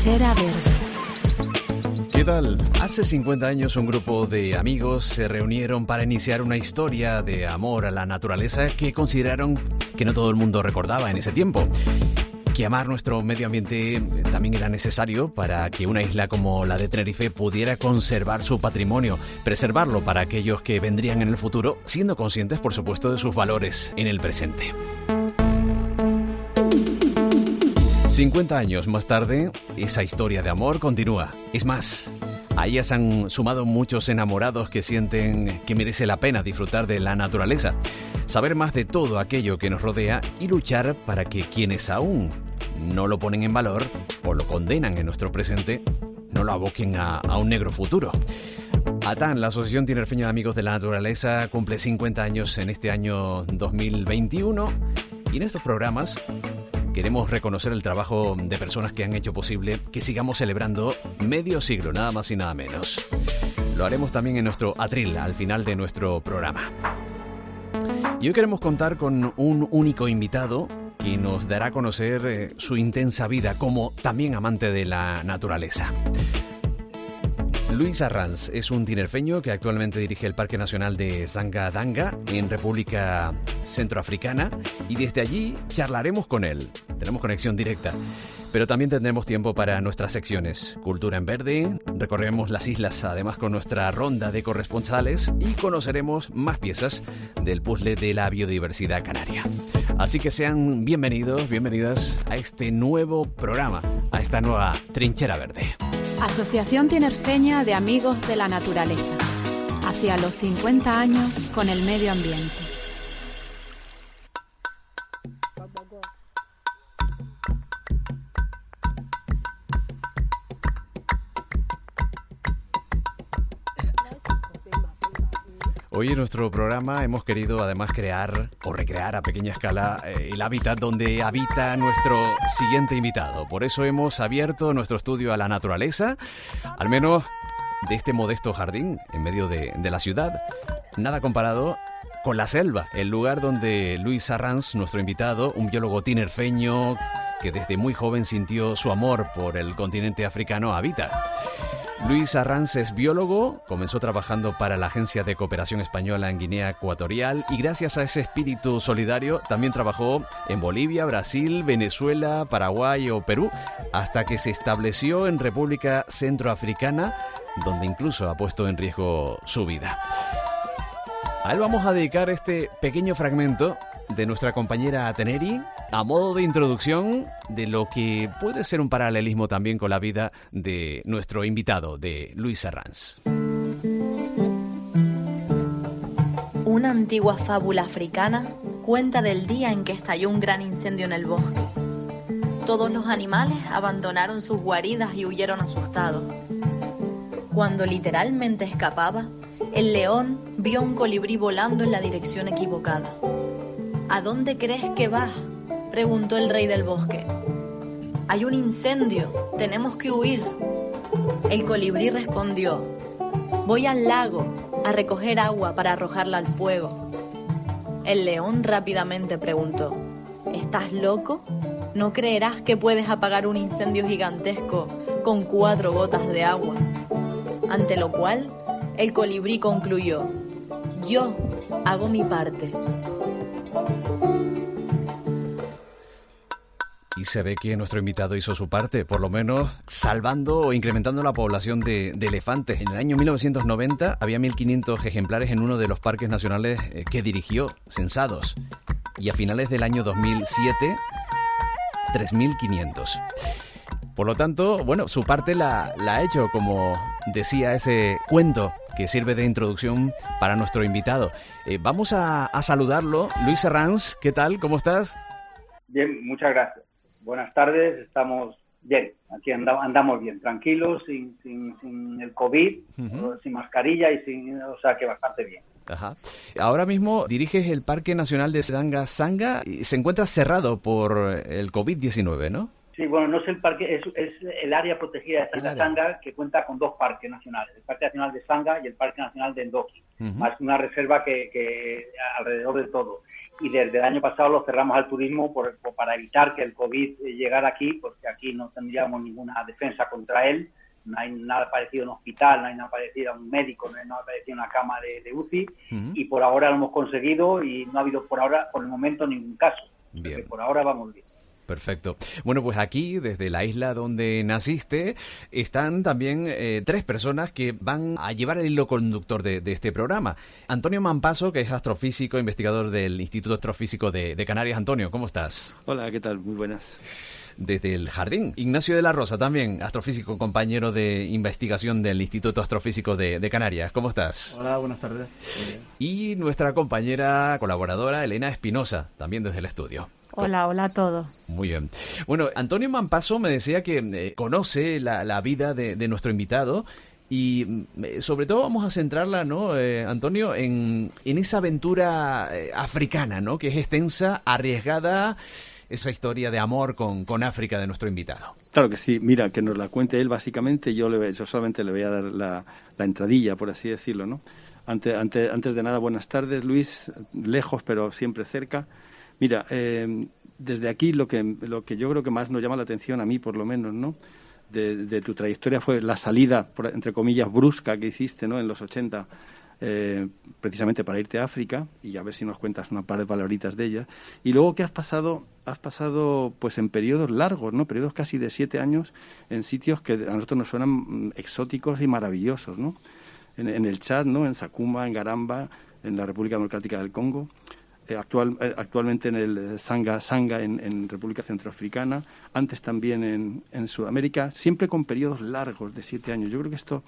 Trinchera Verde. ¿Qué tal? Hace 50 años un grupo de amigos se reunieron para iniciar una historia de amor a la naturaleza que consideraron que no todo el mundo recordaba en ese tiempo. Que amar nuestro medio ambiente también era necesario para que una isla como la de Tenerife pudiera conservar su patrimonio, preservarlo para aquellos que vendrían en el futuro, siendo conscientes, por supuesto, de sus valores en el presente. 50 años más tarde, esa historia de amor continúa. Es más, a ellas se han sumado muchos enamorados que sienten que merece la pena disfrutar de la naturaleza, saber más de todo aquello que nos rodea y luchar para que quienes aún no lo ponen en valor o lo condenan en nuestro presente, no lo aboquen a, a un negro futuro. ATAN, la Asociación Tinerfeña de Amigos de la Naturaleza, cumple 50 años en este año 2021 y en estos programas Queremos reconocer el trabajo de personas que han hecho posible que sigamos celebrando medio siglo, nada más y nada menos. Lo haremos también en nuestro atril al final de nuestro programa. Y hoy queremos contar con un único invitado que nos dará a conocer eh, su intensa vida como también amante de la naturaleza. Luis Arranz es un tinerfeño que actualmente dirige el Parque Nacional de Zangadanga en República Centroafricana y desde allí charlaremos con él. Tenemos conexión directa. Pero también tendremos tiempo para nuestras secciones. Cultura en Verde, recorreremos las islas además con nuestra ronda de corresponsales y conoceremos más piezas del puzzle de la biodiversidad canaria. Así que sean bienvenidos, bienvenidas a este nuevo programa, a esta nueva Trinchera Verde. Asociación Tinerfeña de Amigos de la Naturaleza. Hacia los 50 años con el medio ambiente. Hoy en nuestro programa hemos querido además crear o recrear a pequeña escala eh, el hábitat donde habita nuestro siguiente invitado. Por eso hemos abierto nuestro estudio a la naturaleza, al menos de este modesto jardín en medio de, de la ciudad. Nada comparado con la selva, el lugar donde Luis Arranz, nuestro invitado, un biólogo tinerfeño que desde muy joven sintió su amor por el continente africano, habita. Luis Arranz es biólogo, comenzó trabajando para la Agencia de Cooperación Española en Guinea Ecuatorial y gracias a ese espíritu solidario también trabajó en Bolivia, Brasil, Venezuela, Paraguay o Perú, hasta que se estableció en República Centroafricana, donde incluso ha puesto en riesgo su vida. A él vamos a dedicar este pequeño fragmento de nuestra compañera Teneri a modo de introducción de lo que puede ser un paralelismo también con la vida de nuestro invitado, de Luis Arranz. Una antigua fábula africana cuenta del día en que estalló un gran incendio en el bosque. Todos los animales abandonaron sus guaridas y huyeron asustados. Cuando literalmente escapaba, el león vio un colibrí volando en la dirección equivocada. ¿A dónde crees que vas? preguntó el rey del bosque. Hay un incendio, tenemos que huir. El colibrí respondió, voy al lago a recoger agua para arrojarla al fuego. El león rápidamente preguntó, ¿estás loco? No creerás que puedes apagar un incendio gigantesco con cuatro gotas de agua. Ante lo cual, el colibrí concluyó, yo hago mi parte. Y se ve que nuestro invitado hizo su parte, por lo menos salvando o incrementando la población de, elefantes. En el año 1990 había 1.500 ejemplares en uno de los parques nacionales eh, que dirigió, censados. Y a finales del año 2007, 3.500. Por lo tanto, bueno, su parte la, la, ha hecho, como decía ese cuento que sirve de introducción para nuestro invitado. Eh, vamos a, a, saludarlo. Luis Arranz, ¿qué tal? ¿Cómo estás? Bien, muchas gracias. Buenas tardes, estamos bien, aquí andamos, andamos bien, tranquilos, sin, sin, sin el COVID, uh -huh. sin mascarilla y sin, o sea que bastante bien. Ajá. Ahora mismo diriges el Parque Nacional de Sedanga Sanga y se encuentra cerrado por el COVID-19, ¿no? Sí, bueno, no es el parque, es, es el área protegida de Sanga que cuenta con dos parques nacionales, el Parque Nacional de Sanga y el Parque Nacional de Endoki. más una reserva que, alrededor de todo. Y desde el año pasado lo cerramos al turismo por, para evitar que el COVID llegara aquí, porque aquí no tendríamos ninguna defensa contra él no hay nada parecido a un hospital, no hay nada parecido a un médico, no hay nada parecido a una cama de, UCI y por ahora lo hemos conseguido y no ha habido por ahora, por el momento, ningún caso. Bien. Por ahora vamos bien. Perfecto. Bueno, pues aquí, desde la isla donde naciste, están también eh, tres personas que van a llevar el hilo conductor de, este programa. Antonio Mampaso, que es astrofísico, investigador del Instituto Astrofísico de, de Canarias. Antonio, ¿cómo estás? Hola, ¿qué tal? Muy buenas desde el jardín. Ignacio de la Rosa, también astrofísico, compañero de investigación del Instituto Astrofísico de, Canarias. ¿Cómo estás? Hola, buenas tardes. Y nuestra compañera colaboradora, Elena Espinosa, también desde el estudio. Hola, hola a todos. Muy bien. Bueno, Antonio Mampaso me decía que eh, conoce la, vida de, nuestro invitado y mm, eh, sobre todo vamos a centrarla, ¿no, eh, Antonio, en, en, esa aventura africana, ¿no? Que es extensa, arriesgada esa historia de amor con, con África de nuestro invitado. Claro que sí, mira, que nos la cuente él básicamente, yo, le, yo solamente le voy a dar la, la entradilla, por así decirlo, ¿no? Antes, antes, antes de nada, buenas tardes, Luis, lejos pero siempre cerca. Mira, eh, desde aquí lo que, lo que yo creo que más nos llama la atención, a mí por lo menos, ¿no? De, de tu trayectoria fue la salida, entre comillas, brusca que hiciste, ¿no? En los 80 eh, precisamente para irte a África y a ver si nos cuentas una par de palabritas de ella. Y luego que has pasado, has pasado pues en periodos largos, ¿no? Periodos casi de siete años en sitios que a nosotros nos suenan mm, exóticos y maravillosos, ¿no? En, el Chad, ¿no? En Sakuma, en Garamba, en la República Democrática del Congo. Eh, actual, eh, actualmente en el Sanga Sanga en, en, República Centroafricana, antes también en, en Sudamérica, siempre con periodos largos de siete años. Yo creo que esto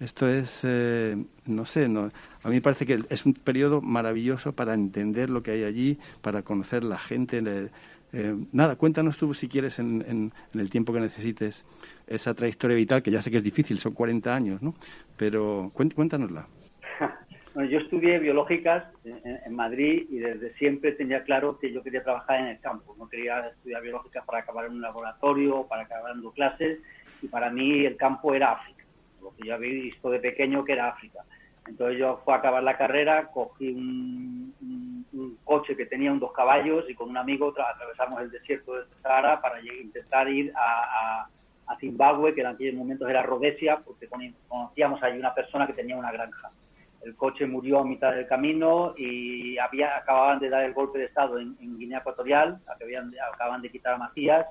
esto es, eh, no sé, no, a mí me parece que es un periodo maravilloso para entender lo que hay allí, para conocer la gente. Eh, nada, cuéntanos tú si quieres en, en, el tiempo que necesites esa trayectoria vital, que ya sé que es difícil, son 40 años, ¿no? Pero cuéntanosla. Yo estudié biológicas en, Madrid y desde siempre tenía claro que yo quería trabajar en el campo. No quería estudiar biológicas para acabar en un laboratorio, para acabar dando clases y para mí el campo era África lo que yo había visto de pequeño que era África. Entonces yo fui a acabar la carrera, cogí un, coche que tenía un dos caballos y con un amigo atravesamos el desierto de Sahara para intentar ir a, a, Zimbabue, que en aquellos momentos era Rhodesia, porque conocíamos allí una persona que tenía una granja. El coche murió a mitad del camino y había, acababan de dar el golpe de Estado en, Guinea Ecuatorial, acababan de quitar a Macías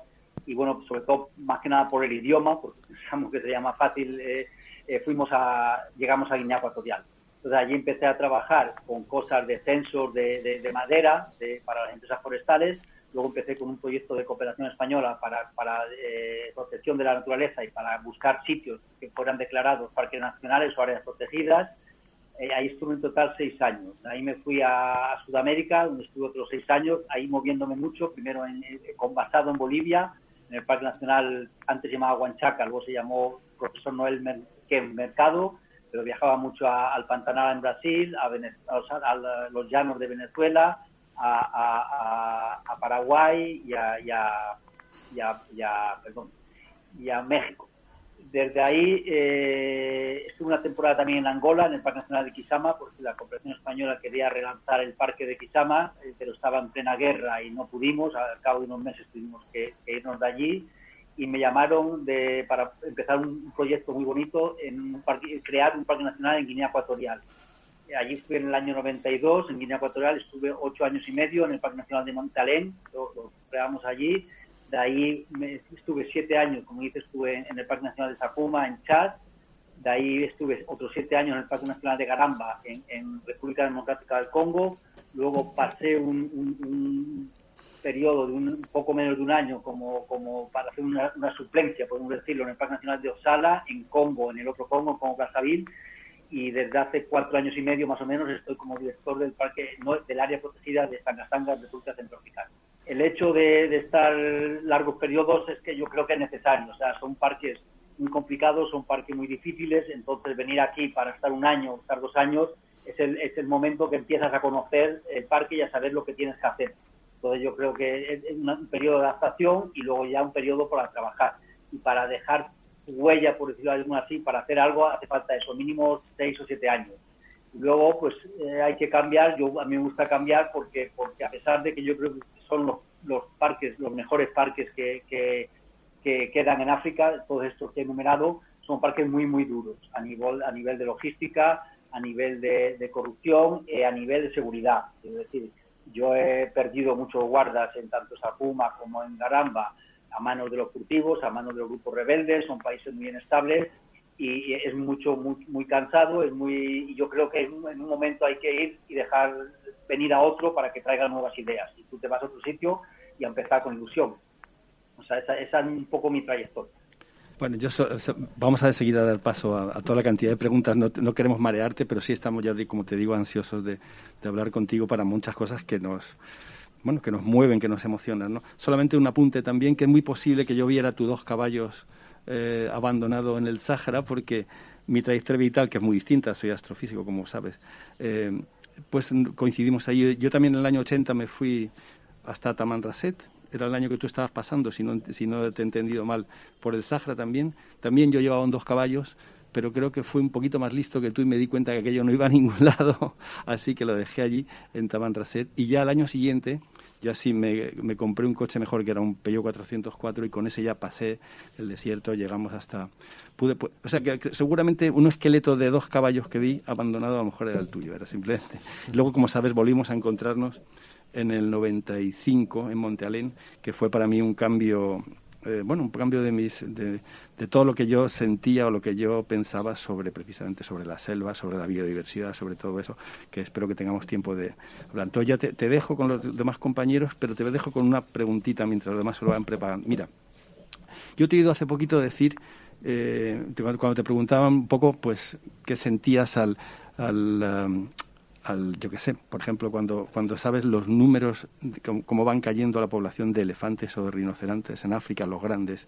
y bueno, sobre todo más que nada por el idioma, porque pensamos que sería más fácil eh, eh, fuimos a, llegamos a Guinea Ecuatorial. Entonces allí empecé a trabajar con cosas de censos de, madera para las empresas forestales. Luego empecé con un proyecto de cooperación española para, para eh, protección de la naturaleza y para buscar sitios que fueran declarados parques nacionales o áreas protegidas. Eh, ahí estuve en total seis años. Ahí me fui a, Sudamérica, donde estuve otros seis años, ahí moviéndome mucho, primero en, con basado en Bolivia, en el Parque Nacional, antes llamado Huanchaca, luego se llamó Profesor Noel en mercado, pero viajaba mucho al Pantanal en Brasil, a, a, los llanos de Venezuela, a, Paraguay y a, perdón, y a México. Desde ahí eh, estuve una temporada también en Angola, en el Parque Nacional de Quisama, porque la Cooperación Española quería relanzar el parque de Quisama, eh, pero estaba en plena guerra y no pudimos. Al cabo de unos meses tuvimos que irnos de allí y me llamaron de, para empezar un proyecto muy bonito en crear un parque nacional en Guinea Ecuatorial. Allí estuve en el año 92, en Guinea Ecuatorial estuve ocho años y medio en el Parque Nacional de Montalén, lo, creamos allí. De ahí me, estuve siete años, como dices, estuve en el Parque Nacional de Sakuma, en Chad. De ahí estuve otros siete años en el Parque Nacional de Garamba, en, República Democrática del Congo. Luego pasé un periodo de un, poco menos de un año como, como para hacer una, suplencia, podemos decirlo, en el Parque Nacional de Osala, en Congo, en el otro Congo, como Brazzaville, y desde hace cuatro años y medio más o menos estoy como director del parque del área protegida de Sangasanga, República Centroafricana. El hecho de, estar largos periodos es que yo creo que es necesario, o sea, son parques muy complicados, son parques muy difíciles, entonces venir aquí para estar un año, estar dos años, es el, es el momento que empiezas a conocer el parque y a saber lo que tienes que hacer. Entonces yo creo que es un periodo de adaptación y luego ya un periodo para trabajar. Y para dejar huella, por decirlo de alguna así, para hacer algo hace falta eso, mínimo seis o siete años. Luego, pues eh, hay que cambiar. Yo a mí me gusta cambiar porque porque a pesar de que yo creo que son los, los parques, los mejores parques que, que, quedan en África, todos estos que he enumerado, son parques muy muy duros a nivel a nivel de logística, a nivel de, corrupción, y a nivel de seguridad. Es decir, yo he perdido muchos guardas en tanto Sapuma como en Garamba a manos de los furtivos, a manos de los grupos rebeldes, son países muy inestables y es mucho muy, muy cansado, es muy y yo creo que en un, momento hay que ir y dejar venir a otro para que traiga nuevas ideas y tú te vas a otro sitio y a empezar con ilusión. O sea, esa, es un poco mi trayectoria. Bueno, yo vamos a de seguida dar paso a, toda la cantidad de preguntas. No, no, queremos marearte, pero sí estamos ya, como te digo, ansiosos de, de, hablar contigo para muchas cosas que nos, bueno, que nos mueven, que nos emocionan. ¿no? Solamente un apunte también, que es muy posible que yo viera tus dos caballos eh, abandonado en el Sáhara, porque mi trayectoria vital, que es muy distinta, soy astrofísico, como sabes, eh, pues coincidimos ahí. Yo también en el año 80 me fui hasta Tamanrasset, era el año que tú estabas pasando, si no, si no te he entendido mal, por el Sahara también. También yo llevaba dos caballos, pero creo que fui un poquito más listo que tú y me di cuenta que aquello no iba a ningún lado, así que lo dejé allí en Tamanrasset. Y ya al año siguiente, yo así me, compré un coche mejor que era un Peugeot 404 y con ese ya pasé el desierto, llegamos hasta... Pude, o sea, que seguramente un esqueleto de dos caballos que vi abandonado a lo mejor era el tuyo, era simplemente... Luego, como sabes, volvimos a encontrarnos en el 95 en Monte que fue para mí un cambio, eh, bueno, un cambio de, mis, de, todo lo que yo sentía o lo que yo pensaba sobre precisamente sobre la selva, sobre la biodiversidad, sobre todo eso, que espero que tengamos tiempo de hablar. Entonces ya te, dejo con los demás compañeros, pero te dejo con una preguntita mientras los demás se lo van preparando. Mira, yo te he oído hace poquito decir, eh, cuando te preguntaban un poco, pues, qué sentías al, al um, al, yo qué sé, por ejemplo, cuando, cuando sabes los números, cómo, van cayendo la población de elefantes o de rinocerontes en África, los grandes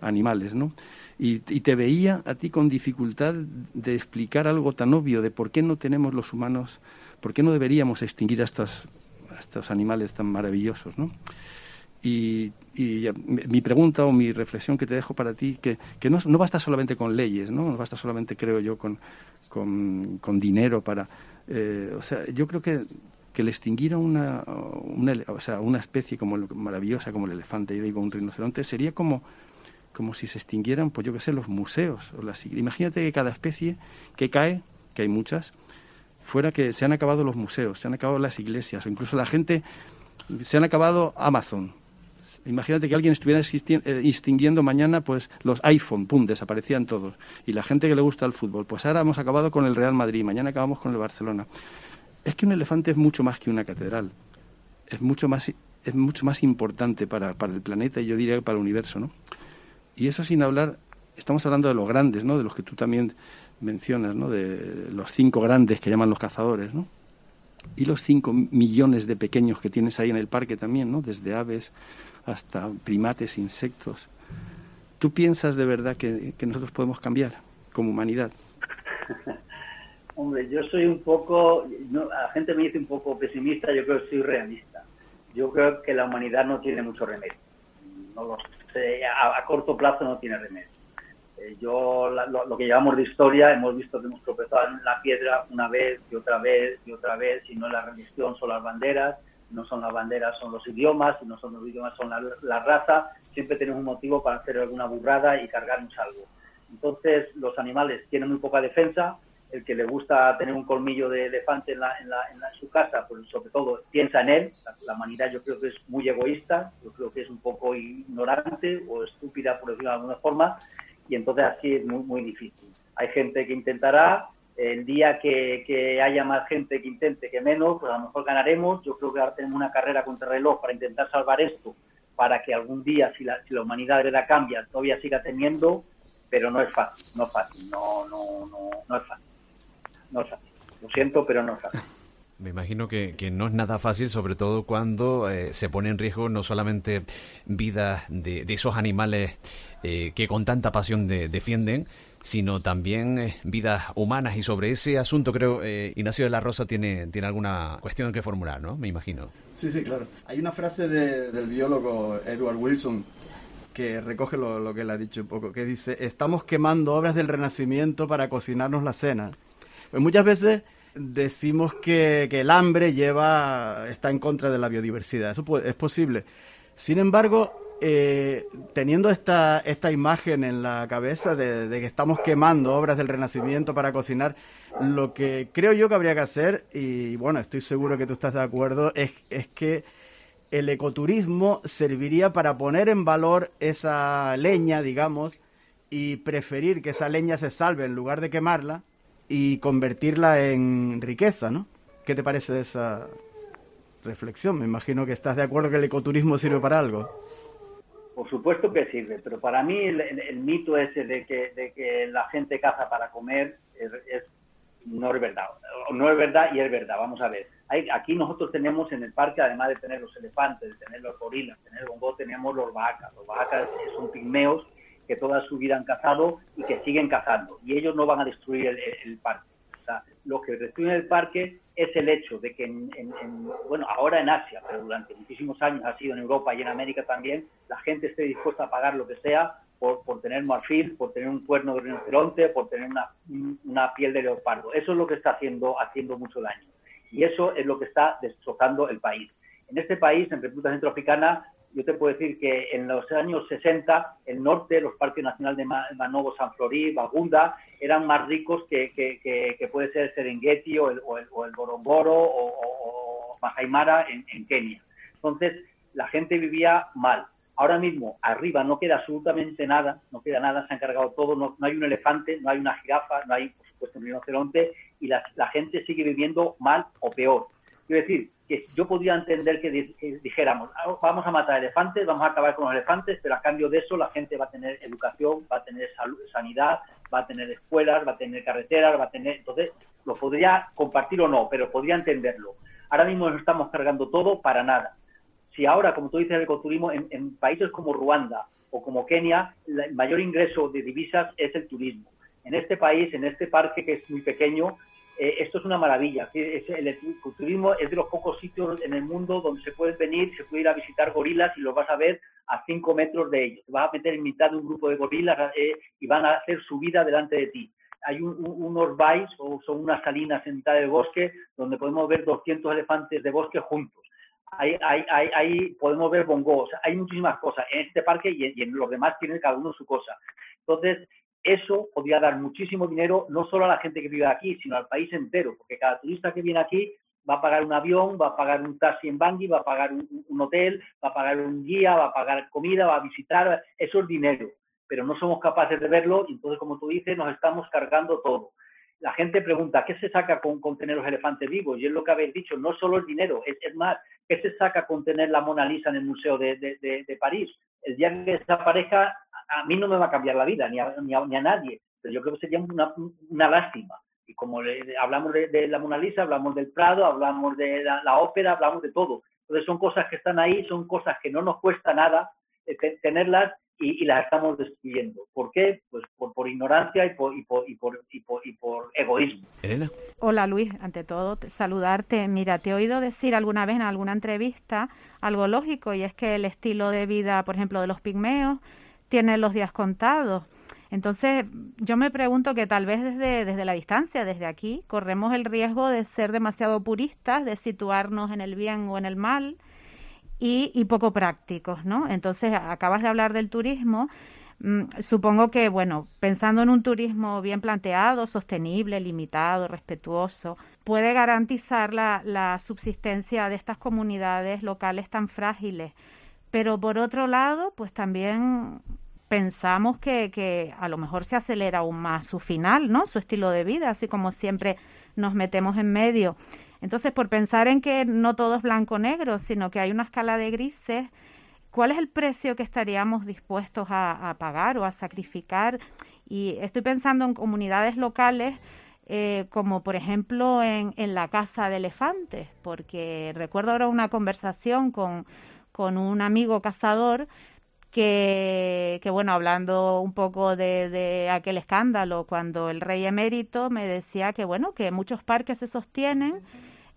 animales, ¿no? Y, te veía a ti con dificultad de explicar algo tan obvio de por qué no tenemos los humanos, por qué no deberíamos extinguir a estos, estos animales tan maravillosos, ¿no? Y, mi pregunta o mi reflexión que te dejo para ti, que, que no, no, basta solamente con leyes, ¿no? no basta solamente, creo yo, con, con, con dinero para, eh, o sea, yo creo que, que el extinguir a una, una, o sea, una especie como maravillosa como el elefante, yo digo un rinoceronte, sería como, como si se extinguieran, pues yo qué sé, los museos. O las, imagínate que cada especie que cae, que hay muchas, fuera que se han acabado los museos, se han acabado las iglesias, o incluso la gente, se han acabado Amazon. Imagínate que alguien estuviera eh, extinguiendo mañana pues los iPhone, pum, desaparecían todos. Y la gente que le gusta el fútbol, pues ahora hemos acabado con el Real Madrid, mañana acabamos con el Barcelona. Es que un elefante es mucho más que una catedral. Es mucho más, es mucho más importante para, para el planeta y yo diría que para el universo, ¿no? Y eso sin hablar, estamos hablando de los grandes, ¿no? De los que tú también mencionas, ¿no? De los cinco grandes que llaman los cazadores, ¿no? Y los cinco millones de pequeños que tienes ahí en el parque también, ¿no? Desde aves, hasta primates, insectos. ¿Tú piensas de verdad que, nosotros podemos cambiar como humanidad? Hombre, yo soy un poco, la gente me dice un poco pesimista, yo creo que soy realista. Yo creo que la humanidad no tiene mucho remedio. A, corto plazo no tiene remedio. Eh, yo, lo, que llevamos de historia, hemos visto que hemos tropezado en la piedra una vez y otra vez y otra vez, y no es la religión, son las banderas, no son las banderas, son los idiomas, y no son los idiomas, son la, raza, siempre tenemos un motivo para hacer alguna burrada y cargarnos algo. Entonces, los animales tienen muy poca defensa, el que le gusta tener un colmillo de elefante en, la, en, la, en, su casa, pues sobre todo piensa en él. La, humanidad yo creo que es muy egoísta, yo creo que es un poco ignorante o estúpida, por decirlo de alguna forma, y entonces así es muy, muy difícil. Hay gente que intentará, el día que, haya más gente que intente que menos, pues a lo mejor ganaremos. Yo creo que ahora tenemos una carrera contra reloj para intentar salvar esto, para que algún día, si la, si la humanidad verdad cambia, todavía siga teniendo, pero no es fácil, no es fácil, no, no, no, no es fácil. No es fácil. Lo siento, pero no es fácil. Me imagino que, no es nada fácil, sobre todo cuando eh, se pone en riesgo no solamente vida de, esos animales eh, que con tanta pasión defienden, sino también eh, vidas humanas. Y sobre ese asunto creo Ignacio de la Rosa tiene, tiene alguna cuestión que formular, ¿no? Me imagino. Sí, sí, claro. Hay una frase del biólogo Edward Wilson que recoge lo, lo que él ha dicho un poco, que dice, estamos quemando obras del Renacimiento para cocinarnos la cena. Pues muchas veces decimos que, el hambre lleva está en contra de la biodiversidad. Eso es posible. Sin embargo, eh, teniendo esta, esta imagen en la cabeza de, que estamos quemando obras del Renacimiento para cocinar, lo que creo yo que habría que hacer, y bueno, estoy seguro que tú estás de acuerdo, es, es que el ecoturismo serviría para poner en valor esa leña, digamos, y preferir que esa leña se salve en lugar de quemarla y convertirla en riqueza, ¿no? ¿Qué te parece esa reflexión? Me imagino que estás de acuerdo que el ecoturismo sirve para algo. Por supuesto que sirve, pero para mí el, mito ese de que, de que, la gente caza para comer es, no es verdad. No es verdad y es verdad. Vamos a ver. aquí nosotros tenemos en el parque, además de tener los elefantes, de tener los gorilas, de tener bongo, tenemos los vacas. Los vacas son pigmeos que toda su vida han cazado y que siguen cazando. Y ellos no van a destruir el, parque. O sea, lo que destruye el parque es el hecho de que, en, bueno, ahora en Asia, pero durante muchísimos años ha sido en Europa y en América también, la gente esté dispuesta a pagar lo que sea por, por tener marfil, por tener un cuerno de rinoceronte, por tener una, una piel de leopardo. Eso es lo que está haciendo, haciendo mucho daño. Y eso es lo que está destrozando el país. En este país, en República Centroafricana, yo te puedo decir que en los años 60 el norte, los parques nacionales de Manobo, San Florí, Bagunda, eran más ricos que, que, puede ser Serengeti o el, o el, o el Gorongoro o, o, en, Kenia. Entonces, la gente vivía mal. Ahora mismo, arriba no queda absolutamente nada, no queda nada, se han cargado todo, no, hay un elefante, no hay una jirafa, no hay, por supuesto, un rinoceronte, y la, la gente sigue viviendo mal o peor. Quiero decir, que yo podría entender que, dijéramos, ah, vamos a matar elefantes, vamos a acabar con los elefantes, pero a cambio de eso la gente va a tener educación, va a tener salud, sanidad, va a tener escuelas, va a tener carreteras, va a tener... Entonces, lo podría compartir o no, pero podría entenderlo. Ahora mismo nos estamos cargando todo para nada. Si ahora, como tú dices, el ecoturismo, en, en países como Ruanda o como Kenia, el mayor ingreso de divisas es el turismo. En este país, en este parque que es muy pequeño, eh, esto es una maravilla. el turismo es de los pocos sitios en el mundo donde se puede venir, se puede ir a visitar gorilas y los vas a ver a cinco metros de ellos. Te vas a meter en mitad de un grupo de gorilas eh, y van a hacer su vida delante de ti. Hay unos bays o son unas salinas en mitad del bosque donde podemos ver 200 elefantes de bosque juntos. Ahí, podemos ver bongos, hay muchísimas cosas en este parque y y en los demás tienen cada uno su cosa. Entonces, eso podría dar muchísimo dinero no solo a la gente que vive aquí, sino al país entero, porque cada turista que viene aquí va a pagar un avión, va a pagar un taxi en Bangui, va a pagar un, hotel, va a pagar un guía, va a pagar comida, va a visitar, eso es dinero, pero no somos capaces de verlo y entonces, como tú dices, nos estamos cargando todo. La gente pregunta, ¿qué se saca con, tener los elefantes vivos? Y es lo que habéis dicho, no solo el dinero, es, más, ¿qué se saca con tener la Mona Lisa en el Museo de, de París? El día que esa pareja a mí no me va a cambiar la vida, ni a, ni a, nadie, pero yo creo que sería una, una lástima. Y como hablamos de, la Mona Lisa, hablamos del Prado, hablamos de la, ópera, hablamos de todo. Entonces son cosas que están ahí, son cosas que no nos cuesta nada eh, tenerlas y, las estamos destruyendo. ¿Por qué? Pues por, ignorancia y por, y, por, y, por, y, por, egoísmo. Elena. Hola Luis, ante todo saludarte. Mira, te he oído decir alguna vez en alguna entrevista algo lógico y es que el estilo de vida, por ejemplo, de los pigmeos tiene los días contados. Entonces, yo me pregunto que tal vez desde, desde la distancia, desde aquí, corremos el riesgo de ser demasiado puristas, de situarnos en el bien o en el mal y, y poco prácticos, ¿no? Entonces, acabas de hablar del turismo. Mm, supongo que, bueno, pensando en un turismo bien planteado, sostenible, limitado, respetuoso, puede garantizar la, la subsistencia de estas comunidades locales tan frágiles. Pero por otro lado, pues también pensamos que, que a lo mejor se acelera aún más su final, ¿no? Su estilo de vida, así como siempre nos metemos en medio. Entonces, por pensar en que no todo es blanco-negro, sino que hay una escala de grises, ¿cuál es el precio que estaríamos dispuestos a, pagar o a sacrificar? Y estoy pensando en comunidades locales eh, como por ejemplo en, en la Casa de Elefantes, porque recuerdo ahora una conversación con, con un amigo cazador que, que, bueno, hablando un poco de, aquel escándalo, cuando el rey emérito me decía que, bueno, que muchos parques se sostienen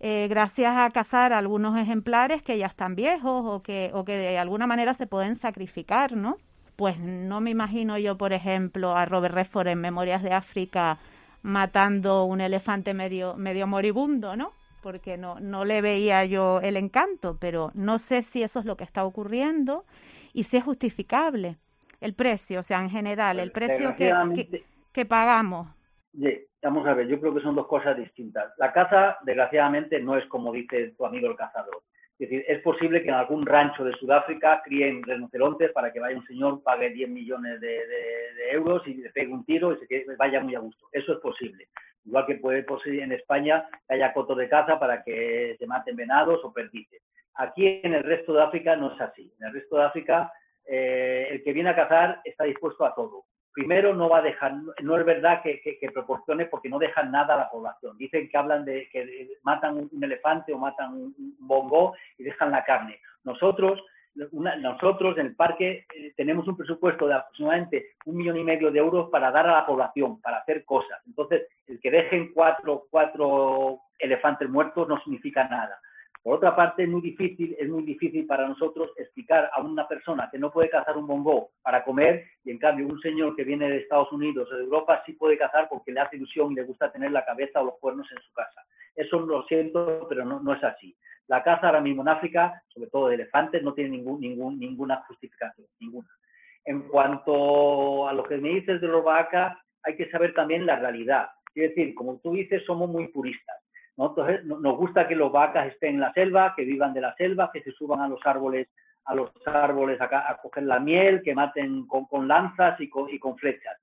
eh, gracias a cazar algunos ejemplares que ya están viejos o que, o que de alguna manera se pueden sacrificar, ¿no? Pues no me imagino yo, por ejemplo, a Robert Redford en Memorias de África matando un elefante medio, medio moribundo, ¿no? Porque no, no le veía yo el encanto, pero no sé si eso es lo que está ocurriendo y si es justificable el precio, o sea, en general, el precio que, que, pagamos. vamos a ver, yo creo que son dos cosas distintas. La caza, desgraciadamente, no es como dice tu amigo el cazador. Es decir, es posible que en algún rancho de Sudáfrica críen rinocerontes para que vaya un señor, pague 10 millones de, euros y le pegue un tiro y se vaya muy a gusto. Eso es posible. Igual que puede posible en España que haya cotos de caza para que se maten venados o perdices. Aquí en el resto de África no es así. En el resto de África eh, el que viene a cazar está dispuesto a todo primero no va a dejar, no es verdad que, proporcione porque no dejan nada a la población. Dicen que hablan de que matan un, elefante o matan un, bongo y dejan la carne. Nosotros, nosotros en el parque eh, tenemos un presupuesto de aproximadamente un millón y medio de euros para dar a la población, para hacer cosas. Entonces, el que dejen cuatro, cuatro elefantes muertos no significa nada. Por otra parte, es muy difícil, es muy difícil para nosotros explicar a una persona que no puede cazar un bongo para comer y en cambio un señor que viene de Estados Unidos o de Europa sí puede cazar porque le hace ilusión y le gusta tener la cabeza o los cuernos en su casa. Eso lo siento, pero no, es así. La caza ahora mismo en África, sobre todo de elefantes, no tiene ningún, ninguna justificación, ninguna. En cuanto a lo que me dices de los vacas, hay que saber también la realidad. Es decir, como tú dices, somos muy puristas. Nos gusta que los vacas estén en la selva, que vivan de la selva, que se suban a los árboles a los árboles a, coger la miel, que maten con, lanzas y con, flechas.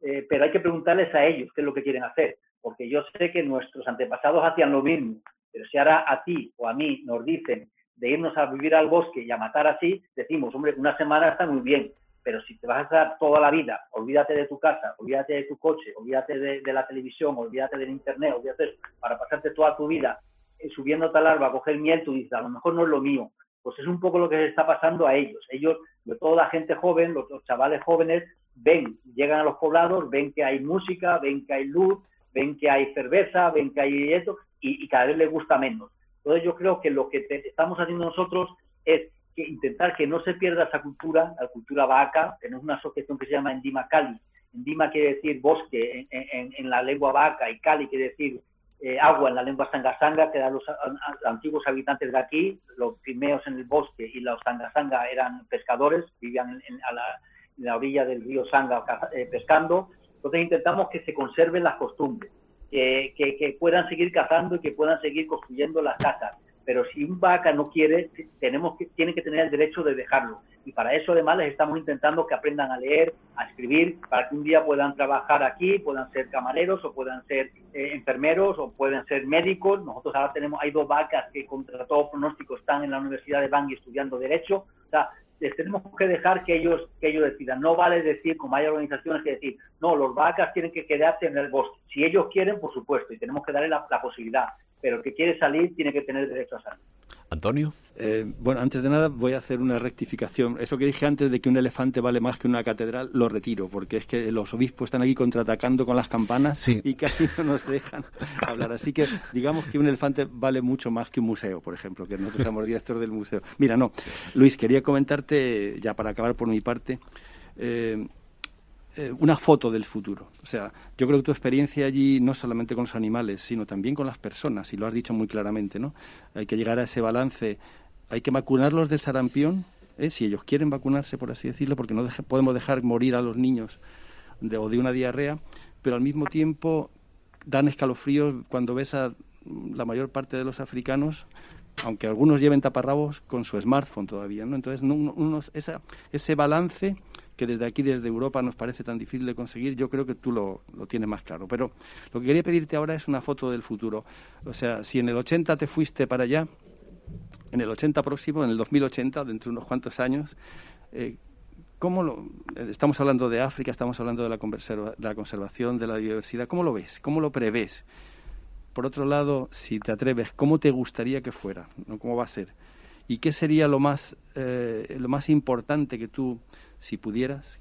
Eh, pero hay que preguntarles a ellos qué es lo que quieren hacer, porque yo sé que nuestros antepasados hacían lo mismo, pero si ahora a ti o a mí nos dicen de irnos a vivir al bosque y a matar así, decimos, hombre, una semana está muy bien, pero si te vas a estar toda la vida, olvídate de tu casa, olvídate de tu coche, olvídate de, la televisión, olvídate del internet, olvídate para pasarte toda tu vida eh, subiendo tal árbol a coger miel, tú dices, a lo mejor no es lo mío. Pues es un poco lo que les está pasando a ellos. Ellos, sobre todo la gente joven, los, chavales jóvenes, ven, llegan a los poblados, ven que hay música, ven que hay luz, ven que hay cerveza, ven que hay esto, y, cada vez les gusta menos. Entonces yo creo que lo que estamos haciendo nosotros es que intentar que no se pierda esa cultura, la cultura vaca. Tenemos una asociación que se llama Endima Cali. Endima quiere decir bosque en, la lengua vaca y Cali quiere decir eh, agua en la lengua sangasanga, que eran los, antiguos habitantes de aquí, los primeros en el bosque y los sangasanga eran pescadores, vivían en, la, orilla del río Sanga eh, pescando. Entonces intentamos que se conserven las costumbres, que, que puedan seguir cazando y que puedan seguir construyendo las casas pero si un vaca no quiere, tenemos que, tiene que tener el derecho de dejarlo. Y para eso además les estamos intentando que aprendan a leer, a escribir, para que un día puedan trabajar aquí, puedan ser camareros o puedan ser eh, enfermeros o pueden ser médicos. Nosotros ahora tenemos, hay dos vacas que contra todo pronóstico están en la Universidad de Bangui estudiando Derecho. O sea, les tenemos que dejar que ellos, que ellos decidan. No vale decir, como hay organizaciones que decir, no, los vacas tienen que quedarse en el bosque. Si ellos quieren, por supuesto, y tenemos que darle la, la posibilidad pero el que quiere salir tiene que tener derecho a salir. Antonio. Eh, bueno, antes de nada voy a hacer una rectificación. Eso que dije antes de que un elefante vale más que una catedral, lo retiro, porque es que los obispos están aquí contraatacando con las campanas y casi no nos dejan hablar. Así que digamos que un elefante vale mucho más que un museo, por ejemplo, que nosotros somos director del museo. Mira, no, Luis, quería comentarte, ya para acabar por mi parte, eh, eh, una foto del futuro. O sea, yo creo que tu experiencia allí no solamente con los animales, sino también con las personas, y lo has dicho muy claramente, ¿no? Hay que llegar a ese balance. Hay que vacunarlos del sarampión, ¿eh? si ellos quieren vacunarse, por así decirlo, porque no podemos dejar morir a los niños de, o de una diarrea, pero al mismo tiempo dan escalofríos cuando ves a la mayor parte de los africanos aunque algunos lleven taparrabos con su smartphone todavía, ¿no? Entonces, esa, ese balance que desde aquí, desde Europa, nos parece tan difícil de conseguir, yo creo que tú lo, lo, tienes más claro. Pero lo que quería pedirte ahora es una foto del futuro. O sea, si en el 80 te fuiste para allá, en el 80 próximo, en el 2080, dentro de unos cuantos años, eh, ¿cómo lo, estamos hablando de África, estamos hablando de la, de la conservación, de la biodiversidad, ¿cómo lo ves? ¿Cómo lo prevés? Por otro lado, si te atreves, ¿cómo te gustaría que fuera? ¿No? ¿Cómo va a ser? ¿Y qué sería lo más, eh, lo más importante que tú, si pudieras,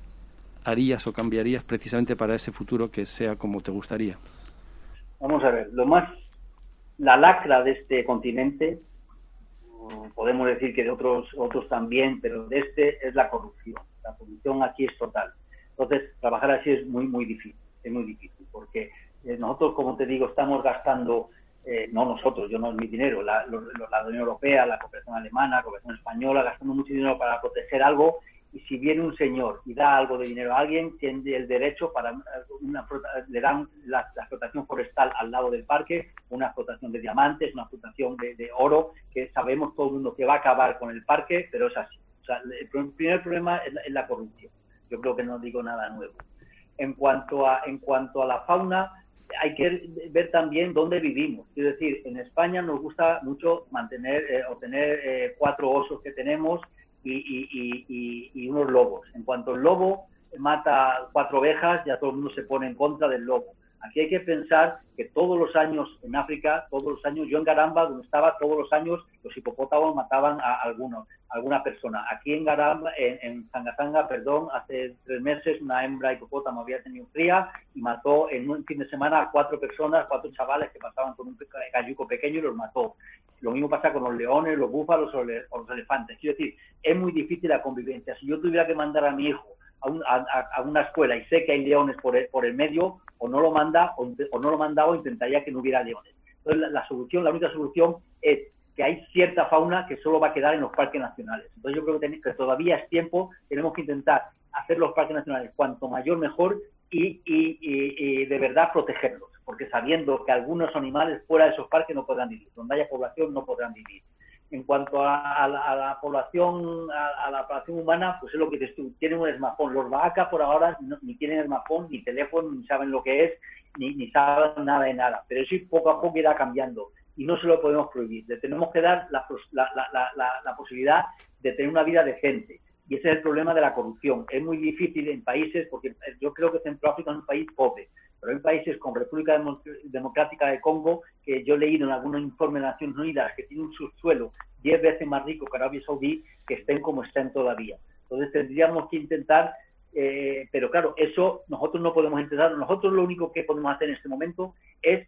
harías o cambiarías precisamente para ese futuro que sea como te gustaría? Vamos a ver, lo más, la lacra de este continente, podemos decir que de otros, otros también, pero de este es la corrupción. La corrupción aquí es total. Entonces, trabajar así es muy, muy difícil, es muy difícil, porque Eh, nosotros, como te digo, estamos gastando, eh, no nosotros, yo no es mi dinero, la, la Unión Europea, la cooperación alemana, la cooperación española, gastando mucho dinero para proteger algo y si viene un señor y da algo de dinero a alguien, tiene el derecho para una le dan la, explotación forestal al lado del parque, una explotación de diamantes, una explotación de, oro, que sabemos todo el mundo que va a acabar con el parque, pero es así. O sea, el primer problema es la, corrupción. Yo creo que no digo nada nuevo. En cuanto a, en cuanto a la fauna, hay que ver también dónde vivimos. Es decir, en España nos gusta mucho mantener eh, o tener eh, cuatro osos que tenemos y, unos lobos. En cuanto el lobo mata cuatro ovejas, ya todo el mundo se pone en contra del lobo. Aquí hay que pensar que todos los años en África, todos los años, yo en Garamba, donde estaba, todos los años los hipopótamos mataban a algunos, alguna persona. Aquí en Garamba, en, en Zangatanga, perdón, hace tres meses una hembra hipopótamo había tenido fría y mató en un fin de semana a cuatro personas, cuatro chavales que pasaban con un cayuco pequeño y los mató. Lo mismo pasa con los leones, los búfalos o, los elefantes. Quiero decir, es muy difícil la convivencia. Si yo tuviera que mandar a mi hijo a, una escuela y sé que hay leones por el, por el medio, o no lo manda o, no lo manda o intentaría que no hubiera leones. Entonces, la, solución, la única solución es que hay cierta fauna que solo va a quedar en los parques nacionales. Entonces, yo creo que, todavía es tiempo, tenemos que intentar hacer los parques nacionales cuanto mayor mejor y de verdad protegerlos porque sabiendo que algunos animales fuera de esos parques no podrán vivir, donde haya población no podrán vivir. En cuanto a, la, población a, la población humana, pues es lo que dices tienen un smartphone. Los vacas por ahora ni tienen smartphone, ni teléfono, ni saben lo que es, ni, ni saben nada de nada. Pero eso poco a poco irá cambiando y no se lo podemos prohibir. Le tenemos que dar la, la, posibilidad de tener una vida decente. Y ese es el problema de la corrupción. Es muy difícil en países, porque yo creo que Centroáfrica es un país pobre pero hay países como República Democrática de Congo, que yo he leído en algunos informes de Naciones Unidas, que tienen un subsuelo 10 veces más rico que Arabia Saudí, que estén como estén todavía. Entonces tendríamos que intentar, eh, pero claro, eso nosotros no podemos intentar. Nosotros lo único que podemos hacer en este momento es,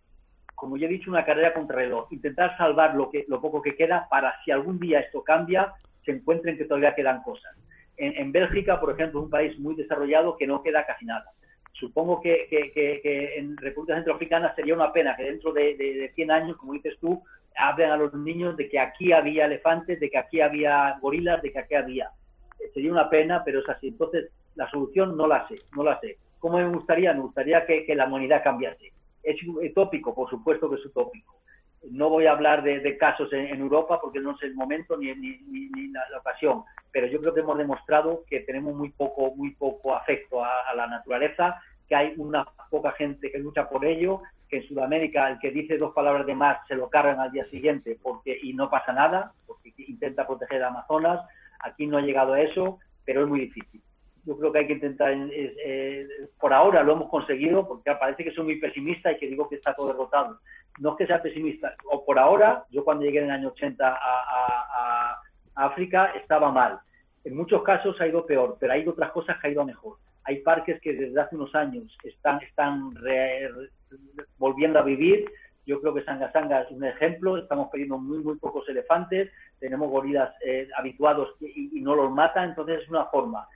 como ya he dicho, una carrera contra el reloj. Intentar salvar lo, que, lo poco que queda para si algún día esto cambia, se encuentren que todavía quedan cosas. En, en Bélgica, por ejemplo, es un país muy desarrollado que no queda casi nada supongo que, en República Centroafricana sería una pena que dentro de, 100 años, como dices tú, hablen a los niños de que aquí había elefantes, de que aquí había gorilas, de que aquí había. Eh, sería una pena, pero es así. Entonces, la solución no la sé, no la sé. ¿Cómo me gustaría? Me gustaría que, la humanidad cambiase. ¿Es utópico? Por supuesto que es utópico. No voy a hablar de, casos en, Europa porque no es el momento ni, ni, la, ocasión, pero yo creo que hemos demostrado que tenemos muy poco, muy poco afecto a, la naturaleza, que hay una poca gente que lucha por ello, que en Sudamérica el que dice dos palabras de más se lo cargan al día siguiente porque y no pasa nada, porque intenta proteger a Amazonas. Aquí no ha llegado a eso, pero es muy difícil yo creo que hay que intentar, eh, por ahora lo hemos conseguido, porque parece que soy muy pesimista y que digo que está todo derrotado. No es que sea pesimista, o por ahora, yo cuando llegué en el año 80 a, África estaba mal. En muchos casos ha ido peor, pero hay otras cosas que ha ido mejor. Hay parques que desde hace unos años están, están volviendo a vivir. Yo creo que Sanga Sanga es un ejemplo. Estamos perdiendo muy, muy pocos elefantes. Tenemos gorilas eh, habituados y, y, no los matan. Entonces es una forma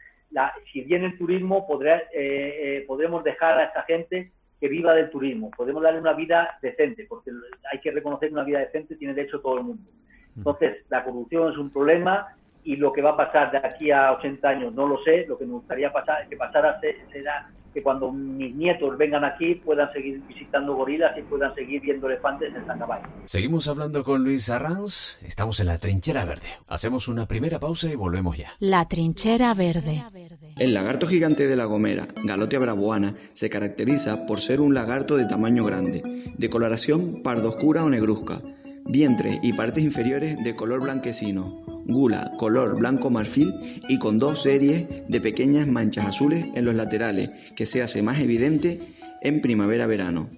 si viene el turismo, podrá, eh, eh, podremos dejar a esta gente que viva del turismo, podemos darle una vida decente, porque hay que reconocer que una vida decente tiene derecho todo el mundo. Entonces, la corrupción es un problema y lo que va a pasar de aquí a 80 años no lo sé, lo que me gustaría pasar, que pasara será que cuando mis nietos vengan aquí puedan seguir visitando gorilas y puedan seguir viendo elefantes en San Caballo. Seguimos hablando con Luis Arranz, estamos en la Trinchera Verde. Hacemos una primera pausa y volvemos ya. La Trinchera Verde. El lagarto gigante de la Gomera, Galotea bravuana, se caracteriza por ser un lagarto de tamaño grande, de coloración pardo oscura o negruzca, vientre y partes inferiores de color blanquecino, gula color blanco marfil y con dos series de pequeñas manchas azules en los laterales que se hace más evidente en primavera-verano.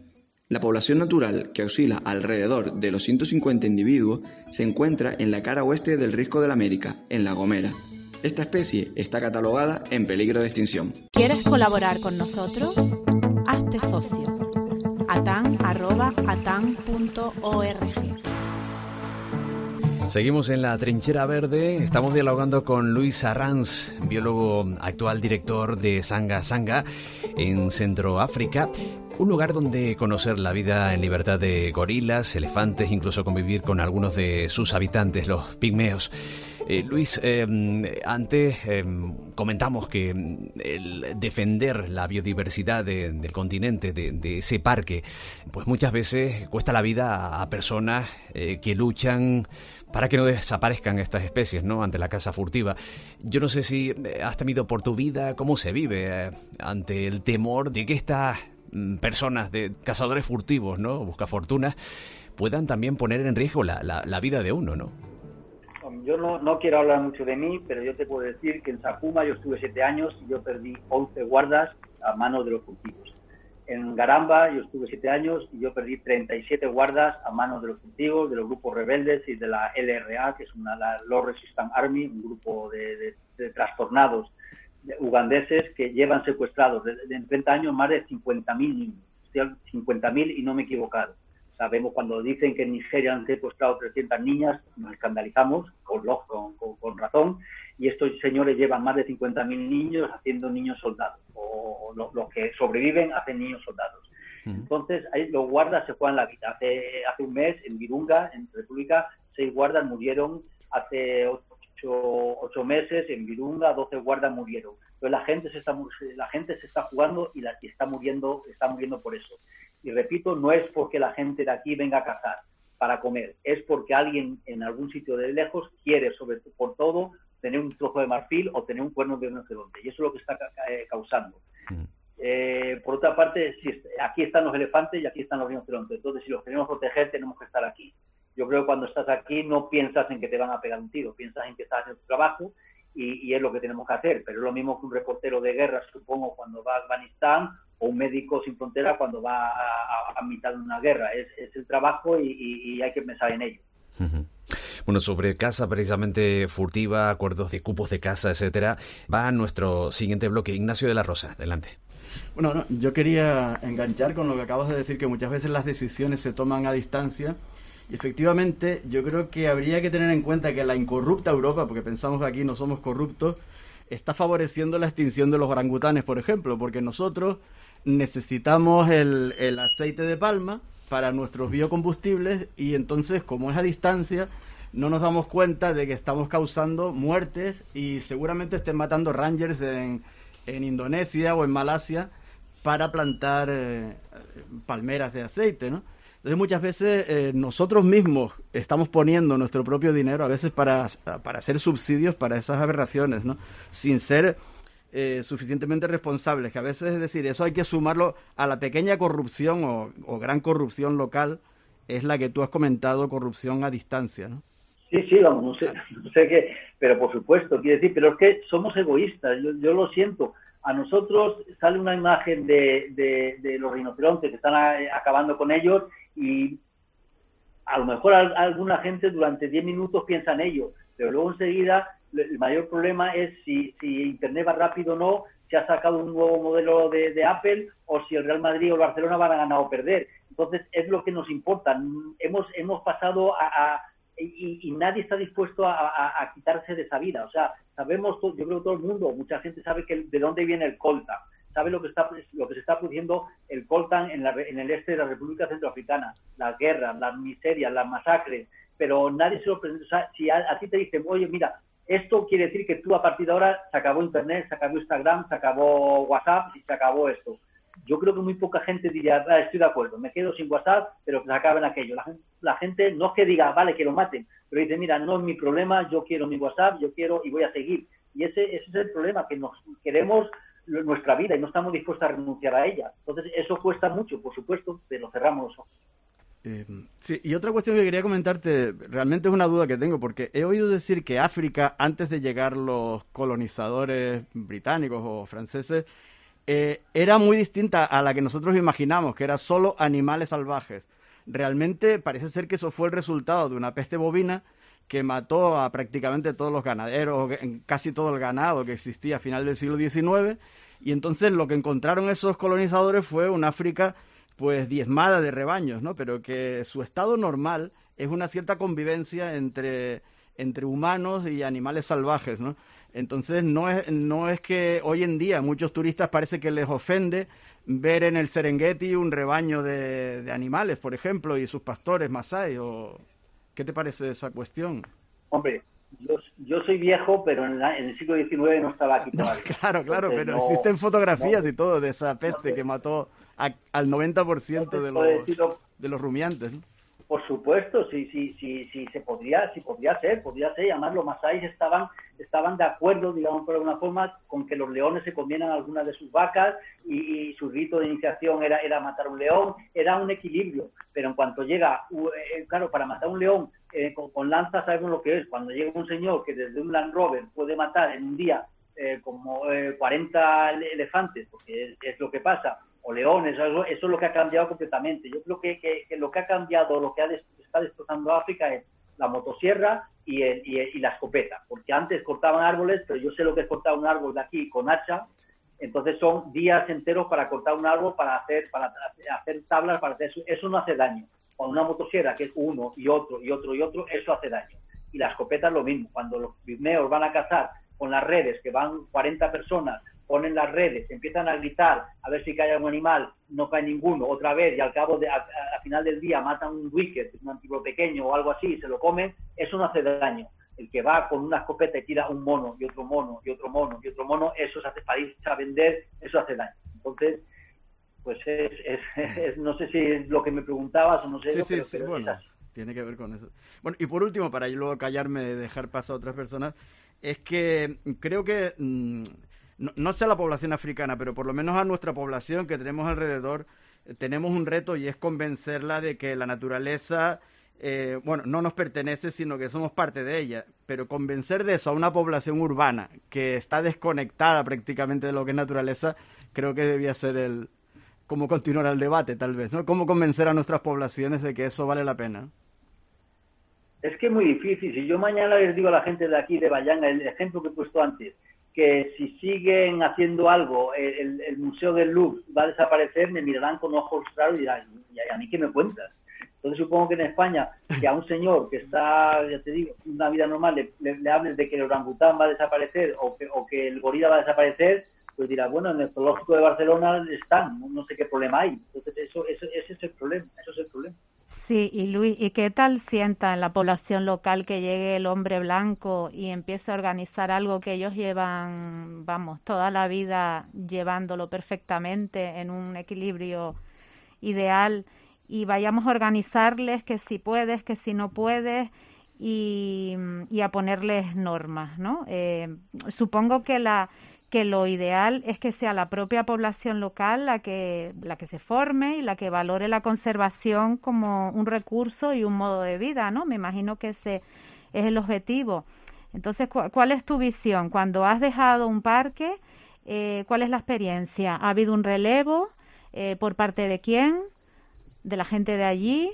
La población natural, que oscila alrededor de los 150 individuos, se encuentra en la cara oeste del Risco de la América, en La Gomera. Esta especie está catalogada en peligro de extinción. ¿Quieres colaborar con nosotros? Hazte socio. atan.atan.org Seguimos en la trinchera verde, estamos dialogando con Luis Arranz, biólogo actual director de Sanga Sanga en Centroáfrica. Un lugar donde conocer la vida en libertad de gorilas, elefantes, incluso convivir con algunos de sus habitantes, los pigmeos. Eh, Luis, em, antes em, comentamos que em, el defender la biodiversidad del continente, de, ese parque, pues muchas veces cuesta la vida a personas eh, que luchan para que no desaparezcan estas especies, ¿no? Ante la caza furtiva. Yo no sé si eh, has temido por tu vida, cómo se vive ante el temor de que estas mm, personas de cazadores furtivos, ¿no? Busca fortunas, puedan también poner en riesgo la, la vida de uno, ¿no? yo no, no, quiero hablar mucho de mí, pero yo te puedo decir que en Sakuma yo estuve siete años y yo perdí 11 guardas a manos de los cultivos. En Garamba yo estuve siete años y yo perdí 37 guardas a manos de los cultivos, de los grupos rebeldes y de la LRA, que es una la Law Resistance Army, un grupo de, trastornados ugandeses que llevan secuestrados desde en 30 años más de 50.000 niños. 50.000 y no me he equivocado. Sabemos cuando dicen que en Nigeria han secuestrado 300 niñas, nos escandalizamos, con, con, con, razón, y estos señores llevan más de 50.000 niños haciendo niños soldados, o los, que sobreviven hacen niños soldados. Entonces, ahí los guardas se juegan la vida. Hace, hace un mes, en Virunga, en República, seis guardas murieron. Hace ocho, ocho meses, en Virunga, 12 guardas murieron. Entonces, la gente se está, la gente se está jugando y, la, y está, muriendo, está muriendo por eso. Y repito, no es porque la gente de aquí venga a cazar para comer, es porque alguien en algún sitio de lejos quiere, sobre por todo, tener un trozo de marfil o tener un cuerno de rinoceronte. Y eso es lo que está eh, causando. Eh, por otra parte, si aquí están los elefantes y aquí están los rinocerontes. Entonces, si los queremos proteger, tenemos que estar aquí. Yo creo que cuando estás aquí no piensas en que te van a pegar un tiro, piensas en que estás haciendo tu trabajo y, y, es lo que tenemos que hacer. Pero es lo mismo que un reportero de guerra, supongo, cuando va a Afganistán o un médico sin frontera cuando va a, mitad de una guerra. Es, el trabajo y, hay que pensar en ello. Bueno, sobre casa precisamente furtiva, acuerdos de cupos de casa, etcétera, va a nuestro siguiente bloque. Ignacio de la Rosa, adelante. Bueno, yo quería enganchar con lo que acabas de decir, que muchas veces las decisiones se toman a distancia. Efectivamente, yo creo que habría que tener en cuenta que la incorrupta Europa, porque pensamos que aquí no somos corruptos, está favoreciendo la extinción de los orangutanes, por ejemplo, porque nosotros necesitamos el, el aceite de palma para nuestros biocombustibles y entonces como es a distancia no nos damos cuenta de que estamos causando muertes y seguramente estén matando rangers en, en Indonesia o en Malasia para plantar eh, palmeras de aceite, ¿no? Entonces muchas veces eh, nosotros mismos estamos poniendo nuestro propio dinero a veces para, para hacer subsidios para esas aberraciones, ¿no? Sin ser eh, suficientemente responsables, que a veces es decir, eso hay que sumarlo a la pequeña corrupción o, gran corrupción local, es la que tú has comentado, corrupción a distancia, ¿no? Sí, sí, vamos, no sé, no sé qué, pero por supuesto, quiero decir, pero es que somos egoístas, yo, yo lo siento. A nosotros sale una imagen de, de, los rinocerontes que están acabando con ellos y a lo mejor alguna gente durante 10 minutos piensa en ello, pero luego enseguida el mayor problema es si, si Internet va rápido o no, si ha sacado un nuevo modelo de, Apple o si el Real Madrid o el Barcelona van a ganar o perder. Entonces, es lo que nos importa. Hemos, hemos pasado a... y, nadie está dispuesto a, quitarse de esa vida. O sea, sabemos, yo creo que todo el mundo, mucha gente sabe que de dónde viene el coltan, sabe lo que está lo que se está produciendo el coltan en, la, en el este de la República Centroafricana, las guerras, las miserias, las masacres, pero nadie se presenta. O sea, si a, a ti te dicen, oye, mira, esto quiere decir que tú a partir de ahora se acabó Internet, se acabó Instagram, se acabó WhatsApp y se acabó esto. Yo creo que muy poca gente diría, ah, estoy de acuerdo, me quedo sin WhatsApp, pero se acaben aquello. La, gente no es que diga, vale, que lo maten, pero dice, mira, no es mi problema, yo quiero mi WhatsApp, yo quiero y voy a seguir. Y ese, ese es el problema, que nos queremos nuestra vida y no estamos dispuestos a renunciar a ella. Entonces, eso cuesta mucho, por supuesto, pero cerramos los ojos. Eh, sí, y otra cuestión que quería comentarte, realmente es una duda que tengo, porque he oído decir que África, antes de llegar los colonizadores británicos o franceses, eh, era muy distinta a la que nosotros imaginamos, que era solo animales salvajes. Realmente parece ser que eso fue el resultado de una peste bovina que mató a prácticamente todos los ganaderos, casi todo el ganado que existía a final del siglo XIX, y entonces lo que encontraron esos colonizadores fue un África pues diezmada de rebaños, ¿no? Pero que su estado normal es una cierta convivencia entre, entre humanos y animales salvajes, ¿no? Entonces no es, no es que hoy en día muchos turistas parece que les ofende ver en el Serengeti un rebaño de, animales, por ejemplo, y sus pastores masai. O... ¿Qué te parece esa cuestión? Hombre, yo, soy viejo, pero en, el siglo XIX no estaba aquí todavía. claro, claro, pero existen fotografías y todo de esa peste que mató al 90% de los, de los rumiantes. Por supuesto, sí, sí, sí, sí, se podría, sí podría ser, podría ser, y además los masáis estaban, estaban de acuerdo, digamos por alguna forma, con que los leones se comieran algunas de sus vacas y, su rito de iniciación era, era matar un león, era un equilibrio, pero en cuanto llega, eh, claro, para matar un león eh, con, lanza sabemos lo que es, cuando llega un señor que desde un Land Rover puede matar en un día eh, como 40 elefantes, porque es lo que pasa, o leones, eso, es lo que ha cambiado completamente. Yo creo que, lo que ha cambiado, lo que ha está destrozando África es la motosierra y, y, la escopeta, porque antes cortaban árboles, pero yo sé lo que es cortar un árbol de aquí con hacha, entonces son días enteros para cortar un árbol, para hacer, para hacer tablas, para hacer eso, eso no hace daño. Con una motosierra, que es uno y otro y otro y otro, eso hace daño. Y la escopeta es lo mismo. Cuando los pigmeos van a cazar con las redes, que van 40 personas ponen las redes, empiezan a gritar a ver si cae algún animal, no cae ninguno, otra vez, y al cabo, de, a, final del día matan un wicked, un antiguo pequeño o algo así, y se lo comen, eso no hace daño. El que va con una escopeta y tira un mono y otro mono y otro mono y otro mono, eso se hace para irse a vender, eso hace daño. Entonces, pues es, es, no sé si es lo que me preguntabas o no sé. Sí, sí, sí, bueno, tiene que ver con eso. Bueno, y por último, para yo luego callarme, dejar paso a otras personas, es que creo que... Mm, no, sé a la población africana, pero por lo menos a nuestra población que tenemos alrededor, eh, tenemos un reto y es convencerla de que la naturaleza, eh, bueno, no nos pertenece, sino que somos parte de ella. Pero convencer de eso a una población urbana que está desconectada prácticamente de lo que es naturaleza, creo que debía ser el cómo continuar el debate, tal vez, ¿no? Cómo convencer a nuestras poblaciones de que eso vale la pena. Es que es muy difícil. Si yo mañana les digo a la gente de aquí, de Bayanga, el ejemplo que he puesto antes, que si siguen haciendo algo, el, Museo del Louvre va a desaparecer, me mirarán con ojos raros y dirán, ¿y a mí qué me cuentas? Entonces supongo que en España, que a un señor que está, ya te digo, una vida normal, le, le, hables de que el orangután va a desaparecer o que, o que el gorila va a desaparecer, pues dirá, bueno, en el zoológico de Barcelona están, no, sé qué problema hay. Entonces eso, eso, ese es el problema, eso es el problema. Sí, y Luis, ¿y qué tal sienta en la población local que llegue el hombre blanco y empiece a organizar algo que ellos llevan, vamos, toda la vida llevándolo perfectamente en un equilibrio ideal y vayamos a organizarles que si puedes, que si no puedes y, a ponerles normas, ¿no? Eh, supongo que la que lo ideal es que sea la propia población local la que, la que se forme y la que valore la conservación como un recurso y un modo de vida, ¿no? Me imagino que ese es el objetivo. Entonces, ¿cuál es tu visión? Cuando has dejado un parque, eh, ¿cuál es la experiencia? ¿Ha habido un relevo? Eh, ¿Por parte de quién? ¿De la gente de allí?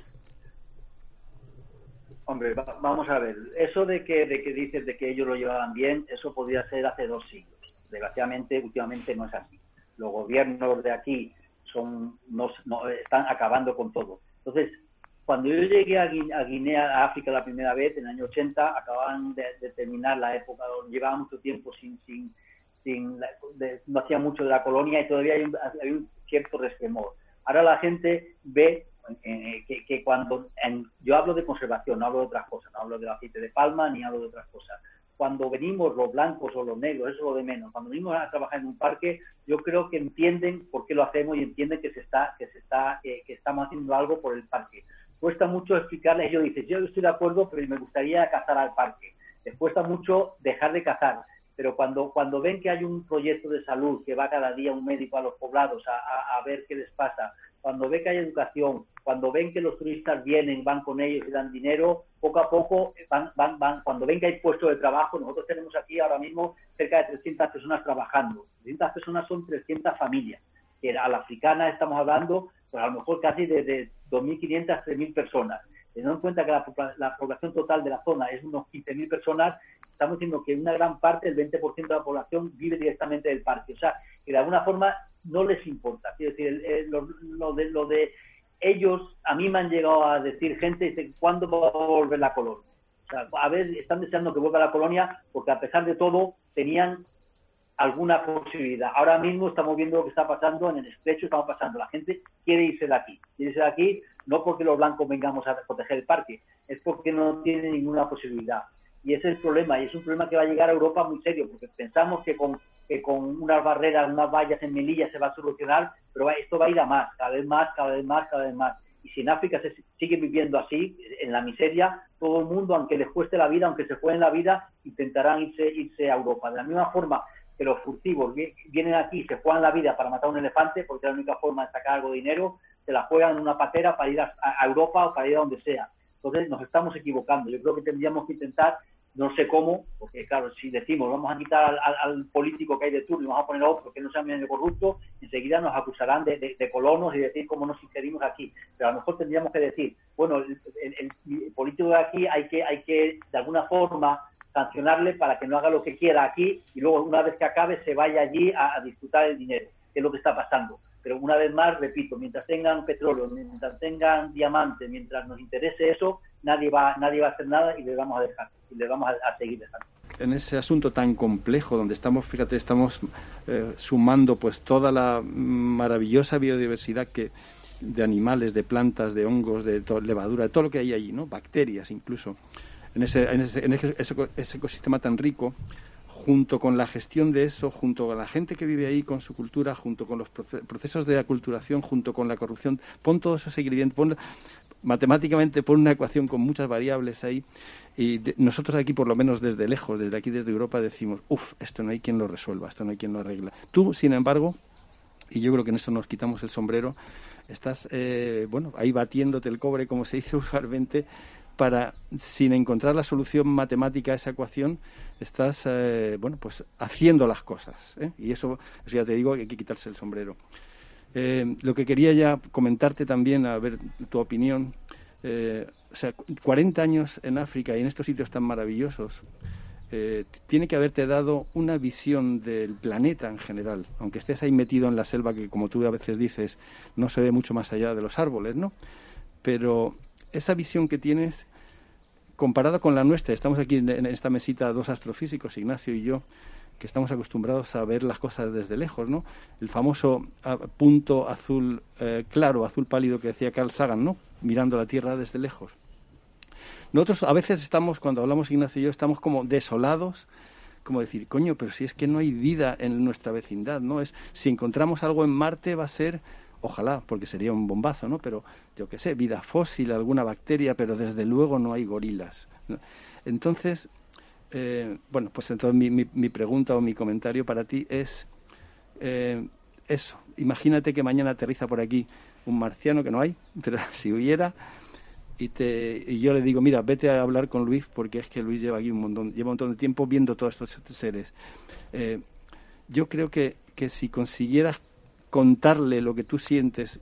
Hombre, vamos a ver. Eso de que, de que dices de que ellos lo llevaban bien, eso podría ser hace dos siglos Desgraciadamente, últimamente no es así. Los gobiernos de aquí son no, están acabando con todo. Entonces, cuando yo llegué a Guinea, a África la primera vez, en el año 80, acababan de, terminar la época, llevaba mucho tiempo sin, sin, sin no hacía mucho de la colonia y todavía hay un, cierto resquemor. Ahora la gente ve eh, que, que, cuando yo hablo de conservación, no hablo de otras cosas, no hablo del aceite de palma ni hablo de otras cosas cuando venimos los blancos o los negros, eso es lo de menos. Cuando venimos a trabajar en un parque, yo creo que entienden por qué lo hacemos y entienden que se está, que se está, eh, que estamos haciendo algo por el parque. Cuesta mucho explicarles, ellos dicen, yo estoy de acuerdo, pero me gustaría cazar al parque. Les cuesta mucho dejar de cazar, pero cuando, cuando ven que hay un proyecto de salud que va cada día un médico a los poblados a, a ver qué les pasa, cuando ven que hay educación, cuando ven que los turistas vienen, van con ellos y dan dinero, poco a poco van, van, van, cuando ven que hay puestos de trabajo, nosotros tenemos aquí ahora mismo cerca de 300 personas trabajando. 300 personas son 300 familias. Que a la africana estamos hablando, pues a lo mejor casi de, 2.500 a 3.000 personas. Teniendo en cuenta que la, población total de la zona es unos 15.000 personas, estamos diciendo que una gran parte, el 20% de la población, vive directamente del parque. O sea, que de alguna forma no les importa. Es decir, lo, de, lo de ellos, a mí me han llegado a decir gente, dice, ¿cuándo va a volver la colonia? O a ver, están deseando que vuelva la colonia porque a pesar de todo tenían alguna posibilidad. Ahora mismo estamos viendo lo que está pasando en el estrecho, estamos pasando. La gente quiere irse de aquí. Quiere irse de aquí no porque los blancos vengamos a proteger el parque, es porque no tiene ninguna posibilidad. Y ese es el problema, y es un problema que va a llegar a Europa muy serio, porque pensamos que con, que con unas barreras, unas vallas en Melilla se va a solucionar, pero esto va a ir a más, cada vez más, cada vez más, cada vez más. Y si en África se sigue viviendo así, en la miseria, todo el mundo, aunque les cueste la vida, aunque se jueguen la vida, intentarán irse, irse a Europa. De la misma forma que los furtivos vienen aquí, se juegan la vida para matar un elefante, porque es la única forma de sacar algo de dinero, se la juegan en una patera para ir a, Europa o para ir a donde sea. Entonces nos estamos equivocando. Yo creo que tendríamos que intentar, no sé cómo, porque claro, si decimos vamos a quitar al, político que hay de turno y vamos a poner a otro que no sea medio corrupto, enseguida nos acusarán de, colonos y decir cómo nos ingerimos aquí. Pero a lo mejor tendríamos que decir, bueno, el, político de aquí hay que, hay que de alguna forma sancionarle para que no haga lo que quiera aquí y luego una vez que acabe se vaya allí a, disfrutar el dinero, que es lo que está pasando. Pero una vez más, repito, mientras tengan petróleo, mientras tengan diamantes, mientras nos interese eso, nadie va, nadie va a hacer nada y le vamos a dejar, y le vamos a, seguir dejando. En ese asunto tan complejo donde estamos, fíjate, estamos eh, sumando pues toda la maravillosa biodiversidad que de animales, de plantas, de hongos, de levadura, de todo lo que hay allí, ¿no? Bacterias incluso en ese, en ese, en ese, ecosistema tan rico, junto con la gestión de eso, junto con la gente que vive ahí, con su cultura, junto con los procesos de aculturación, junto con la corrupción, pon todos esos ingredientes, matemáticamente pon una ecuación con muchas variables ahí y nosotros aquí, por lo menos desde lejos, desde aquí, desde Europa, decimos, uff, esto no hay quien lo resuelva, esto no hay quien lo arregla. Tú, sin embargo, y yo creo que en esto nos quitamos el sombrero, estás, eh, bueno, ahí batiéndote el cobre, como se dice usualmente, para, sin encontrar la solución matemática a esa ecuación, estás, eh, bueno, pues haciendo las cosas. ¿eh? Y eso, ya te digo, hay que quitarse el sombrero. Eh, lo que quería ya comentarte también, a ver tu opinión, o sea, 40 años en África y en estos sitios tan maravillosos, tiene que haberte dado una visión del planeta en general, aunque estés ahí metido en la selva que, como tú a veces dices, no se ve mucho más allá de los árboles, ¿no? Pero esa visión que tienes comparada con la nuestra, estamos aquí en esta mesita dos astrofísicos, Ignacio y yo, que estamos acostumbrados a ver las cosas desde lejos, ¿no? El famoso ah, punto azul eh, claro, azul pálido que decía Carl Sagan, ¿no? Mirando la Tierra desde lejos. Nosotros a veces estamos, cuando hablamos Ignacio y yo, estamos como desolados, como decir, coño, pero si es que no hay vida en nuestra vecindad, ¿no? Es, si encontramos algo en Marte va a ser ojalá, porque sería un bombazo, ¿no? Pero yo qué sé, vida fósil, alguna bacteria, pero desde luego no hay gorilas. Entonces, eh, bueno, pues entonces mi, mi, pregunta o mi comentario para ti es eh, eso. Imagínate que mañana aterriza por aquí un marciano que no hay, pero si hubiera, y, te, y yo le digo, mira, vete a hablar con Luis porque es que Luis lleva aquí un montón, lleva un montón de tiempo viendo todos estos seres. Eh, yo creo que, que si consiguieras contarle lo que tú sientes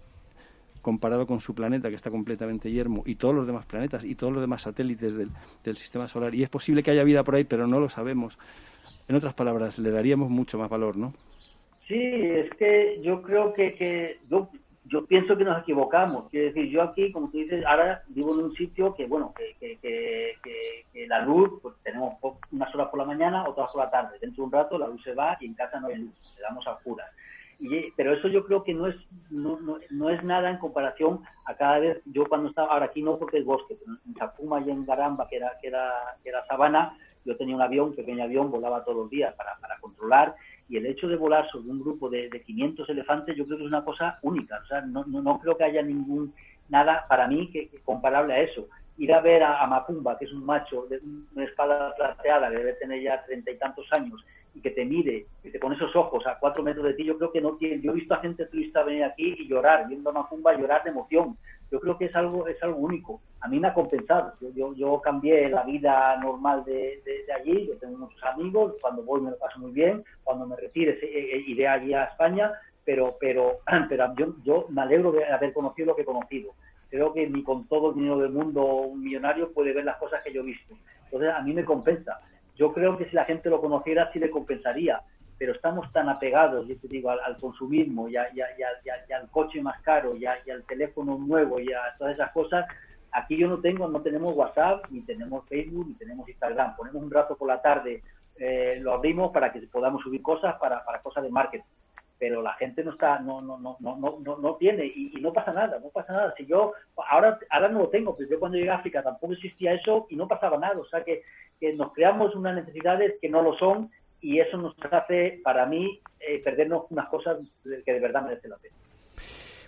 comparado con su planeta que está completamente yermo y todos los demás planetas y todos los demás satélites del, sistema solar. Y es posible que haya vida por ahí, pero no lo sabemos. En otras palabras, le daríamos mucho más valor, ¿no? Sí, es que yo creo que, que yo, yo pienso que nos equivocamos. Quiero decir, yo aquí, como tú dices, ahora vivo en un sitio que, bueno, que, que, que, la luz, pues tenemos unas horas por la mañana, otras por la tarde. Dentro de un rato la luz se va y en casa no hay luz, le damos a oscuras pero eso yo creo que no es, no, no, es nada en comparación a cada vez, yo cuando estaba, ahora aquí no porque es bosque, pero en Chapuma y en Garamba, que era, que era, que era sabana, yo tenía un avión, pequeño avión, volaba todos los días para, para controlar, y el hecho de volar sobre un grupo de, de 500 elefantes yo creo que es una cosa única, o sea, no, no, creo que haya ningún, nada para mí que, comparable a eso. Ir a ver a, a, Macumba, que es un macho de una espada plateada que debe tener ya treinta y tantos años, y que te mire, que te pone esos ojos a cuatro metros de ti, yo creo que no tiene. Yo he visto a gente turista venir aquí y llorar, viendo a Macumba llorar de emoción. Yo creo que es algo es algo único. A mí me ha compensado. Yo, yo, cambié la vida normal de, de, allí, yo tengo muchos amigos, cuando voy me lo paso muy bien, cuando me retire eh, eh, iré allí a España, pero, pero, pero yo, yo me alegro de haber conocido lo que he conocido. Creo que ni con todo el dinero del mundo un millonario puede ver las cosas que yo he visto. Entonces a mí me compensa yo creo que si la gente lo conociera sí le compensaría, pero estamos tan apegados, yo te digo, al, consumismo y, al coche más caro y, al teléfono nuevo y a todas esas cosas, Aquí yo no tengo, no tenemos WhatsApp, ni tenemos Facebook, ni tenemos Instagram. Ponemos un rato por la tarde, eh, lo abrimos para que podamos subir cosas para, para cosas de marketing pero la gente no está no no no no no no tiene y, no pasa nada no pasa nada si yo ahora ahora no lo tengo pero yo cuando llegué a África tampoco existía eso y no pasaba nada o sea que, que nos creamos unas necesidades que no lo son y eso nos hace para mí eh, perdernos unas cosas que de verdad merecen la pena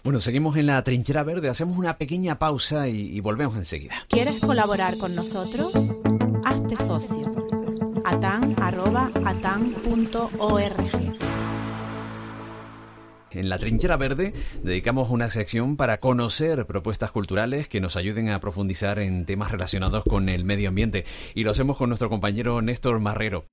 bueno, seguimos en la trinchera verde, hacemos una pequeña pausa y, y volvemos enseguida. ¿Quieres colaborar con nosotros? Hazte socio. atan.atan.org en la Trinchera Verde dedicamos una sección para conocer propuestas culturales que nos ayuden a profundizar en temas relacionados con el medio ambiente. Y lo hacemos con nuestro compañero Néstor Marrero.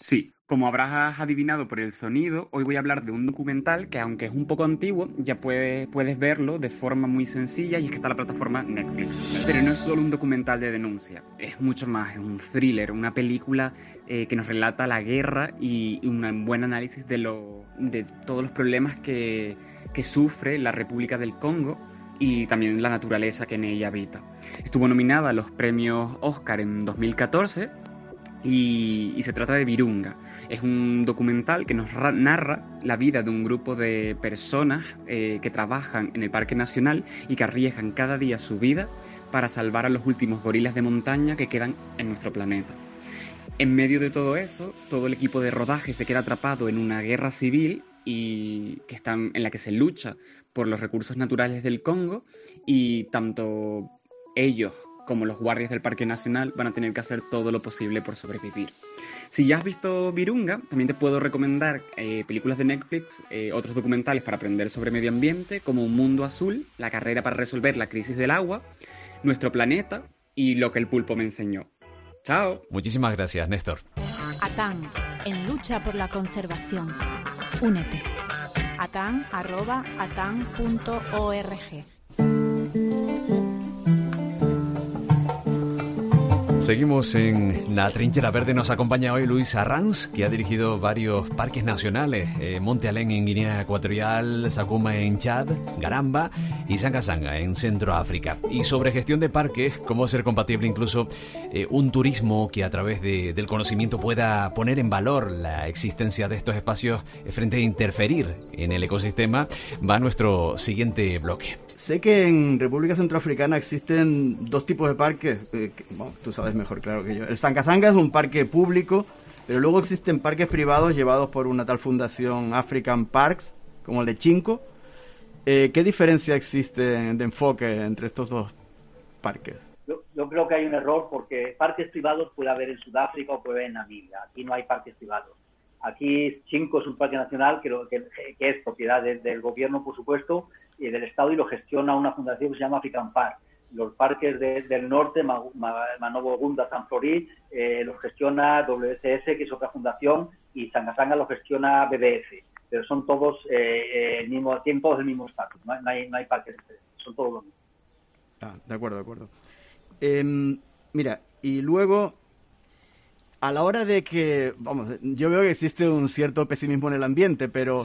Sí, como habrás adivinado por el sonido, hoy voy a hablar de un documental que aunque es un poco antiguo, ya puedes, puedes verlo de forma muy sencilla y es que está en la plataforma Netflix. Pero no es solo un documental de denuncia, es mucho más, es un thriller, una película eh, que nos relata la guerra y un buen análisis de, lo, de todos los problemas que, que sufre la República del Congo y también la naturaleza que en ella habita. Estuvo nominada a los premios Oscar en 2014 y, se trata de Virunga. Es un documental que nos narra la vida de un grupo de personas eh, que trabajan en el Parque Nacional y que arriesgan cada día su vida para salvar a los últimos gorilas de montaña que quedan en nuestro planeta. En medio de todo eso, todo el equipo de rodaje se queda atrapado en una guerra civil y que están, en la que se lucha por los recursos naturales del Congo y tanto ellos como los guardias del Parque Nacional, van a tener que hacer todo lo posible por sobrevivir. Si ya has visto Virunga, también te puedo recomendar eh, películas de Netflix, eh, otros documentales para aprender sobre medio ambiente, como Un Mundo Azul, La carrera para resolver la crisis del agua, Nuestro planeta y Lo que el pulpo me enseñó. Chao. Muchísimas gracias, Néstor. ATAN, en lucha por la conservación. Únete. atan.atan.org Seguimos en la trinchera verde. Nos acompaña hoy Luis Arranz, que ha dirigido varios parques nacionales: eh, Monte Alén en Guinea Ecuatorial, Sakuma en Chad, Garamba y Sanga en Centroáfrica. Y sobre gestión de parques, cómo ser compatible incluso eh, un turismo que a través del conocimiento pueda poner en valor la existencia de estos espacios frente a interferir en el ecosistema, va nuestro siguiente bloque. Sé que en República Centroafricana existen dos tipos de parques, eh, tú sabes mejor claro que yo. El Sangasanga es un parque público, pero luego existen parques privados llevados por una tal fundación African Parks, como el de Chinco. Eh, ¿Qué diferencia existe de enfoque entre estos dos parques? Yo, creo que hay un error porque parques privados puede haber en Sudáfrica o puede haber en Namibia. Aquí no hay parques privados. Aquí Chinco es un parque nacional que, que, es propiedad del gobierno, por supuesto, y del Estado y lo gestiona una fundación que se llama African Park. Los parques del norte, Manobo Gunda, San Florí, eh, los gestiona WCS, que es otra fundación, y Sangasanga lo gestiona BBF. Pero son todos, eh, eh mismo, tienen todos el mismo estatus, no, hay, no hay parques son todos los mismos. Ah, de acuerdo, de acuerdo. Em, mira, y luego a la hora de que, vamos, yo veo que existe un cierto pesimismo en el ambiente, pero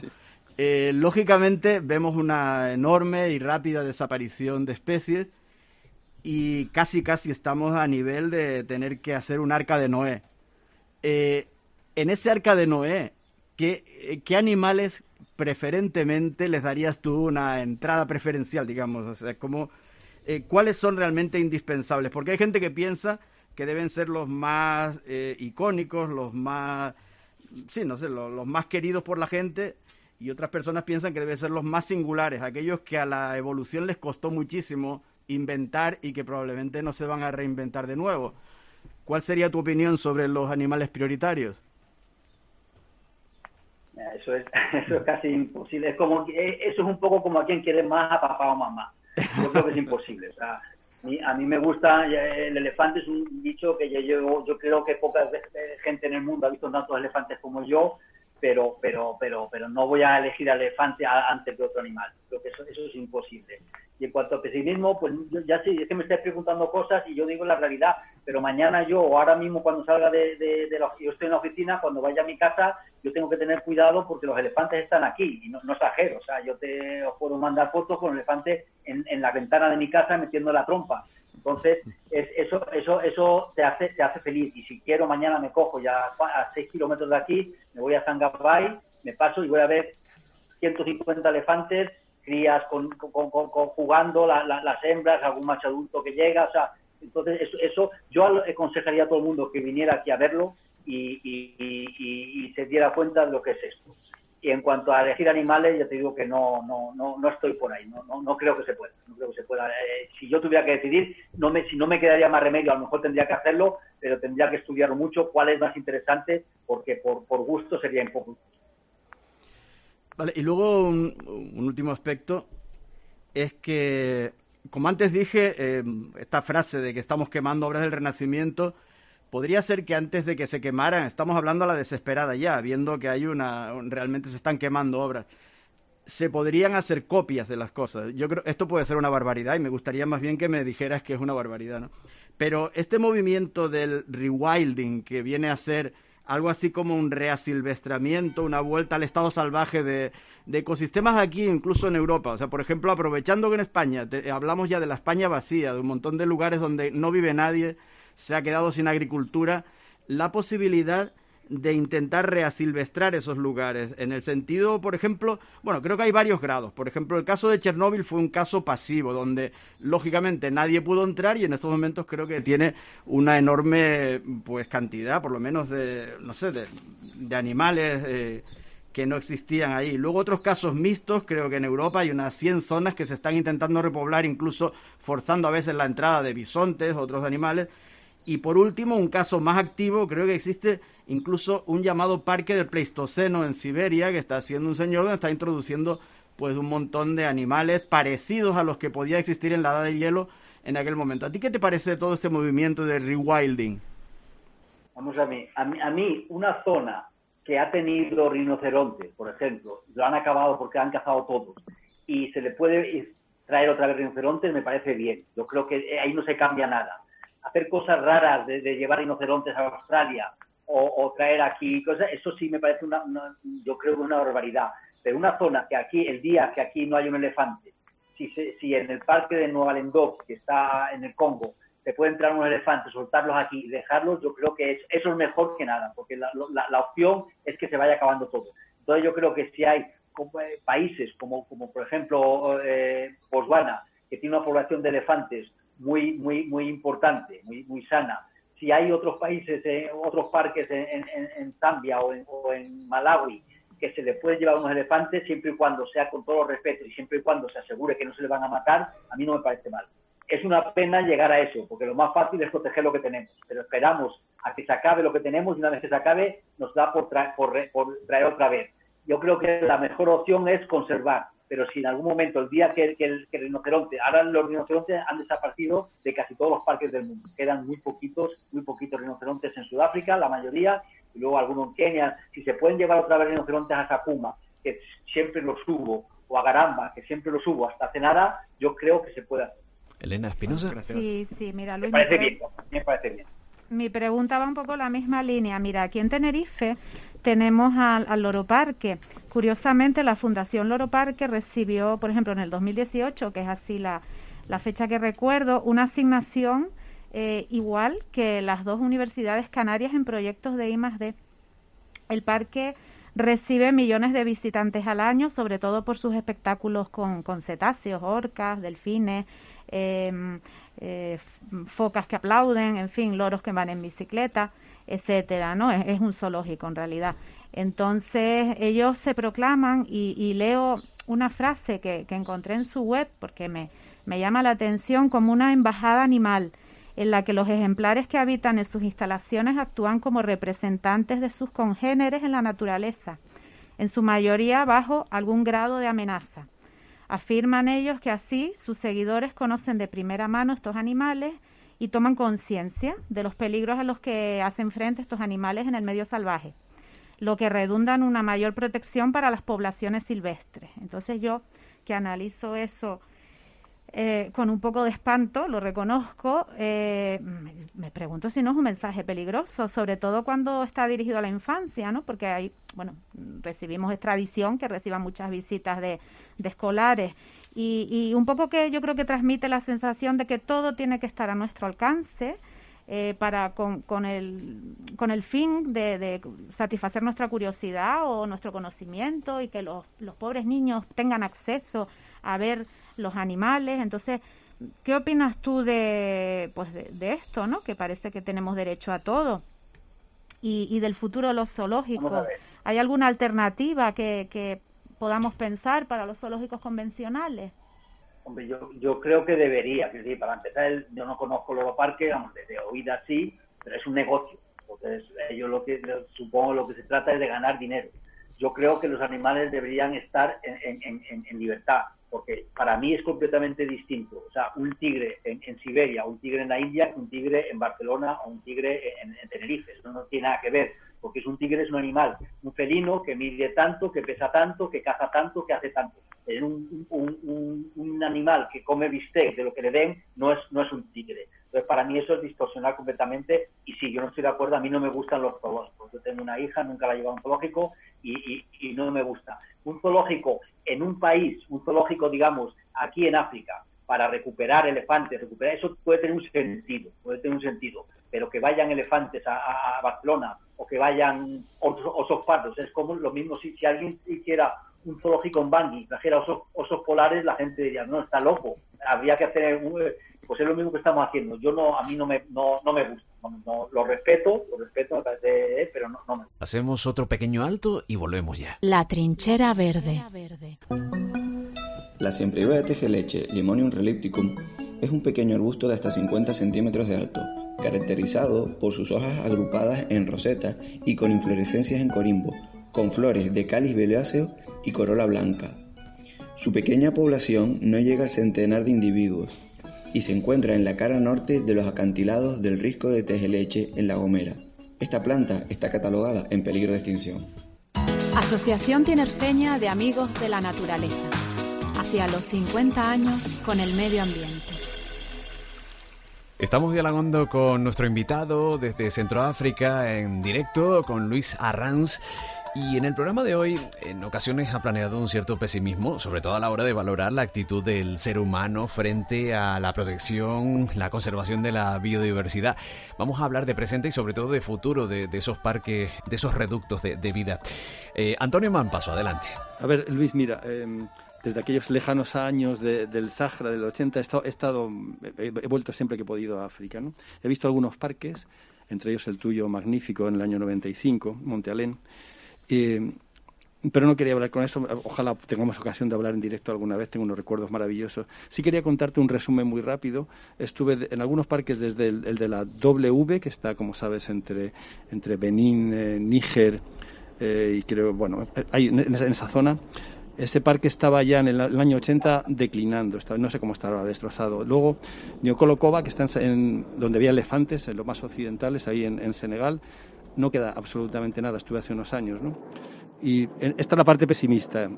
eh, lógicamente vemos una enorme y rápida desaparición de especies y casi casi estamos a nivel de tener que hacer un arca de Noé. Eh, en ese arca de Noé, ¿qué, eh, ¿qué, animales preferentemente les darías tú una entrada preferencial, digamos? O sea, como, ¿cuáles son realmente indispensables? Porque hay gente que piensa que deben ser los más eh, icónicos, los más, sí, no sé, los, más queridos por la gente, y otras personas piensan que deben ser los más singulares, aquellos que a la evolución les costó muchísimo inventar y que probablemente no se van a reinventar de nuevo. ¿Cuál sería tu opinión sobre los animales prioritarios? Eso es, eso es casi imposible. Es como, eh, eso es un poco como a quien quiere más a papá o mamá. Yo creo que es imposible. O sea, a mí me gusta, el elefante es un dicho que yo, yo, yo creo que poca gente en el mundo ha visto tantos elefantes como yo, pero, pero, pero, pero no voy a elegir al elefante antes de otro animal. Creo que eso, eso es imposible. Y en cuanto a pesimismo, pues ya sé, es que me estáis preguntando cosas y yo digo la realidad, pero mañana yo o ahora mismo cuando salga de, de, la, yo estoy en la oficina, cuando vaya a mi casa, yo tengo que tener cuidado porque los elefantes están aquí y no, no exagero, o sea, yo te os puedo mandar fotos con elefantes en, la ventana de mi casa metiendo la trompa. Entonces, eso, eso, eso te hace, te hace feliz. Y si quiero, mañana me cojo ya a 6 kilómetros de aquí, me voy a Zangabay, me paso y voy a ver 150 elefantes, crías con, jugando, las hembras, algún macho adulto que llega. O sea, entonces, eso, eso yo aconsejaría a todo el mundo que viniera aquí a verlo y, y se diera cuenta de lo que es esto. Y en cuanto a elegir animales, ya te digo que no, no, no, no estoy por ahí, no, no, no creo que se pueda. No creo que se pueda. Eh, si yo tuviera que decidir, no me, si no me quedaría más remedio, a lo mejor tendría que hacerlo, pero tendría que estudiar mucho cuál es más interesante, porque por, por gusto sería impoco. Vale, y luego un, último aspecto es que, como antes dije, eh, esta frase de que estamos quemando obras del Renacimiento podría ser que antes de que se quemaran, estamos hablando a la desesperada ya, viendo que hay una, realmente se están quemando obras, se podrían hacer copias de las cosas. Yo creo, esto puede ser una barbaridad y me gustaría más bien que me dijeras que es una barbaridad, ¿no? Pero este movimiento del rewilding, que viene a ser algo así como un reasilvestramiento, una vuelta al estado salvaje de, ecosistemas aquí, incluso en Europa. O sea, por ejemplo, aprovechando que en España hablamos ya de la España vacía, de un montón de lugares donde no vive nadie, se ha quedado sin agricultura, la posibilidad de intentar reasilvestrar esos lugares. En el sentido, por ejemplo, bueno, creo que hay varios grados. Por ejemplo, el caso de Chernóbil fue un caso pasivo, donde lógicamente nadie pudo entrar y en estos momentos creo que tiene una enorme pues cantidad, por lo menos de, no sé, de, animales eh, que no existían ahí. Luego otros casos mixtos, creo que en Europa hay unas 100 zonas que se están intentando repoblar, incluso forzando a veces la entrada de bisontes, otros animales y por último, un caso más activo, creo que existe incluso un llamado parque del Pleistoceno en Siberia, que está haciendo un señor donde está introduciendo pues un montón de animales parecidos a los que podía existir en la edad de hielo en aquel momento. ¿A ti qué te parece todo este movimiento de rewilding? Vamos a mí, a mí, a mí una zona que ha tenido rinocerontes, por ejemplo, lo han acabado porque han cazado todos, y se le puede traer otra vez rinocerontes, me parece bien. Yo creo que ahí no se cambia nada hacer cosas raras de, llevar rinocerontes a Australia o, traer aquí cosas, eso sí me parece una, yo creo una barbaridad. Pero una zona que aquí, el día que aquí no hay un elefante, si, si en el parque de Nueva Lendoc, que está en el Congo, se puede entrar unos elefantes, soltarlos aquí y dejarlos, yo creo que eso es mejor que nada, porque la, la, opción es que se vaya acabando todo. Entonces yo creo que si hay eh, países como, como por ejemplo eh, Botswana, que tiene una población de elefantes muy, muy, muy importante, muy, muy sana. Si hay otros países, eh, otros parques en, en, Zambia o en, o en, Malawi que se le puede llevar unos elefantes siempre y cuando sea con todo respeto y siempre y cuando se asegure que no se le van a matar, a mí no me parece mal. Es una pena llegar a eso, porque lo más fácil es proteger lo que tenemos, pero esperamos a que se acabe lo que tenemos y una vez que se acabe nos da por, por, por traer otra vez. Yo creo que la mejor opción es conservar, pero si en algún momento, el día que, el, rinoceronte, ahora los rinocerontes han desaparecido de casi todos los parques del mundo, quedan muy poquitos, muy poquitos rinocerontes en Sudáfrica, la mayoría, y luego algunos en Kenia, si se pueden llevar otra vez rinocerontes a Sakuma, que siempre los subo, o a Garamba, que siempre los subo, hasta hace nada, yo creo que se puede hacer. Elena Espinosa. Sí, sí, mira, Luis. Me parece bien, me parece bien. Mi pregunta va un poco la misma línea. Mira, aquí en Tenerife tenemos al, Loro Parque. Curiosamente, la Fundación Loro Parque recibió, por ejemplo, en el 2018, que es así la, fecha que recuerdo, una asignación eh, igual que las dos universidades canarias en proyectos de I+D. El parque recibe millones de visitantes al año, sobre todo por sus espectáculos con, con cetáceos, orcas, delfines, em, eh, focas que aplauden, en fin, loros que van en bicicleta etcétera, ¿no? Es, un zoológico en realidad. Entonces ellos se proclaman y, leo una frase que, encontré en su web porque me, me llama la atención como una embajada animal en la que los ejemplares que habitan en sus instalaciones actúan como representantes de sus congéneres en la naturaleza, en su mayoría bajo algún grado de amenaza. Afirman ellos que así sus seguidores conocen de primera mano estos animales y toman conciencia de los peligros a los que hacen frente estos animales en el medio salvaje, lo que redunda en una mayor protección para las poblaciones silvestres. Entonces yo que analizo eso eh, con un poco de espanto, lo reconozco, eh, me, pregunto si no es un mensaje peligroso, sobre todo cuando está dirigido a la infancia, ¿no? Porque hay, bueno, recibimos es tradición que reciban muchas visitas de, escolares y, y, un poco que yo creo que transmite la sensación de que todo tiene que estar a nuestro alcance. Eh, para con, con, el, con el fin de, de, satisfacer nuestra curiosidad o nuestro conocimiento y que los, los pobres niños tengan acceso a ver los animales. Entonces, ¿qué opinas tú de, pues de, esto, ¿no? Que parece que tenemos derecho a todo. Y, y del futuro de los zoológicos. ¿Hay alguna alternativa que, que podamos pensar para los zoológicos convencionales? Hombre, yo, yo creo que debería, que para empezar, yo no conozco los parques, vamos, de, de oída sí, pero es un negocio. Entonces, ellos lo que, supongo, lo que se trata es de ganar dinero. Yo creo que los animales deberían estar en, en, en, en libertad porque para mí es completamente distinto. O sea, un tigre en, Siberia, un tigre en la India, un tigre en Barcelona o un tigre en, Tenerife. Eso no tiene nada que ver, porque es un tigre, es un animal, un felino que mide tanto, que pesa tanto, que caza tanto, que hace tanto. Un, un, animal que come bistec de lo que le den no es, no es un tigre. Entonces, para mí eso es distorsionar completamente y sí, yo no estoy de acuerdo, a mí no me gustan los zoológicos. Yo tengo una hija, nunca la he llevado a un zoológico y, no me gusta. Un zoológico en un país, un zoológico, digamos, aquí en África, para recuperar elefantes, recuperar eso puede tener un sentido, puede tener un sentido, pero que vayan elefantes a, Barcelona o que vayan osos, osos pardos, es como lo mismo si, si alguien hiciera un zoológico en Bangui, trajera osos, osos polares, la gente diría, no, está loco, habría que hacer un, pues es lo mismo que estamos haciendo. Yo no, a mí no me, no, no me gusta. No, lo respeto, lo respeto, pero no, no me gusta. Hacemos otro pequeño alto y volvemos ya. La trinchera verde. La siempre de tejeleche Limonium relicticum es un pequeño arbusto de hasta 50 centímetros de alto, caracterizado por sus hojas agrupadas en roseta y con inflorescencias en corimbo, con flores de cáliz violáceo y corola blanca. Su pequeña población no llega al centenar de individuos, y se encuentra en la cara norte de los acantilados del risco de Tejeleche en La Gomera. Esta planta está catalogada en peligro de extinción. Asociación Tinerfeña de Amigos de la Naturaleza. Hacia los 50 años con el medio ambiente. Estamos dialogando con nuestro invitado desde Centroáfrica en directo, con Luis Arranz. Y en el programa de hoy, en ocasiones ha planeado un cierto pesimismo, sobre todo a la hora de valorar la actitud del ser humano frente a la protección, la conservación de la biodiversidad. Vamos a hablar de presente y sobre todo de futuro de, esos parques, de esos reductos de, vida. Eh, Antonio Manpaso, adelante. A ver, Luis, mira. Em, desde aquellos lejanos años del Sahara del 80 he estado, he, estado, he, vuelto siempre que he podido a África. ¿no? He visto algunos parques, entre ellos el tuyo magnífico en el año 95, Monte Alén, eh, pero no quería hablar con eso. Ojalá tengamos ocasión de hablar en directo alguna vez. Tengo unos recuerdos maravillosos. Sí quería contarte un resumen muy rápido. Estuve en algunos parques desde el, de la W, que está, como sabes, entre, entre Benín, eh, Níger eh, y creo, bueno, hay, en, esa, zona. Ese parque estaba ya en el, año 80 declinando, no sé cómo está ahora destrozado. Luego, Niokolo que está en, donde había elefantes, en los más occidentales, ahí en Senegal, no queda absolutamente nada, estuve hace unos años, ¿no? Y esta es la parte pesimista.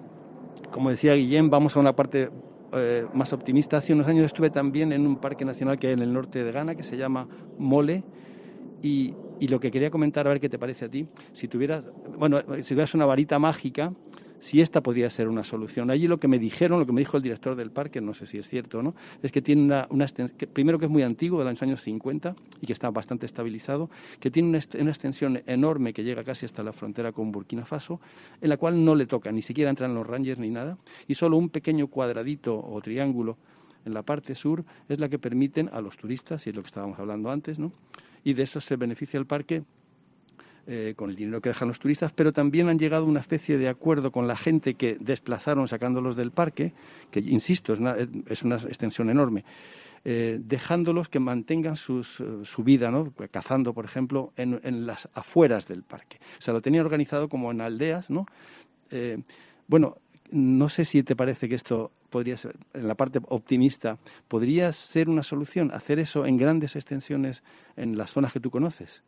Como decía Guillén, vamos a una parte eh, más optimista. Hace unos años estuve también en un parque nacional que hay en el norte de Ghana, que se llama Mole, y, y lo que quería comentar, a ver qué te parece a ti, si tuvieras, bueno, si tuvieras una varita mágica, si esta podía ser una solución. Allí lo que me dijeron, lo que me dijo el director del parque, no sé si es cierto o no, es que tiene una, una primero que es muy antiguo, de los años 50 y que está bastante estabilizado, que tiene una, una, extensión enorme que llega casi hasta la frontera con Burkina Faso, en la cual no le toca, ni siquiera entran los rangers ni nada, y solo un pequeño cuadradito o triángulo en la parte sur es la que permiten a los turistas, y es lo que estábamos hablando antes, ¿no? y de eso se beneficia el parque eh, con el dinero que dejan los turistas, pero también han llegado a una especie de acuerdo con la gente que desplazaron sacándolos del parque, que insisto, es una, es una extensión enorme, eh, dejándolos que mantengan sus, eh, su vida, ¿no? cazando, por ejemplo, en, en, las afueras del parque. O sea, lo tenían organizado como en aldeas, ¿no? bueno, no sé si te parece que esto podría ser, en la parte optimista, podría ser una solución, hacer eso en grandes extensiones en las zonas que tú conoces.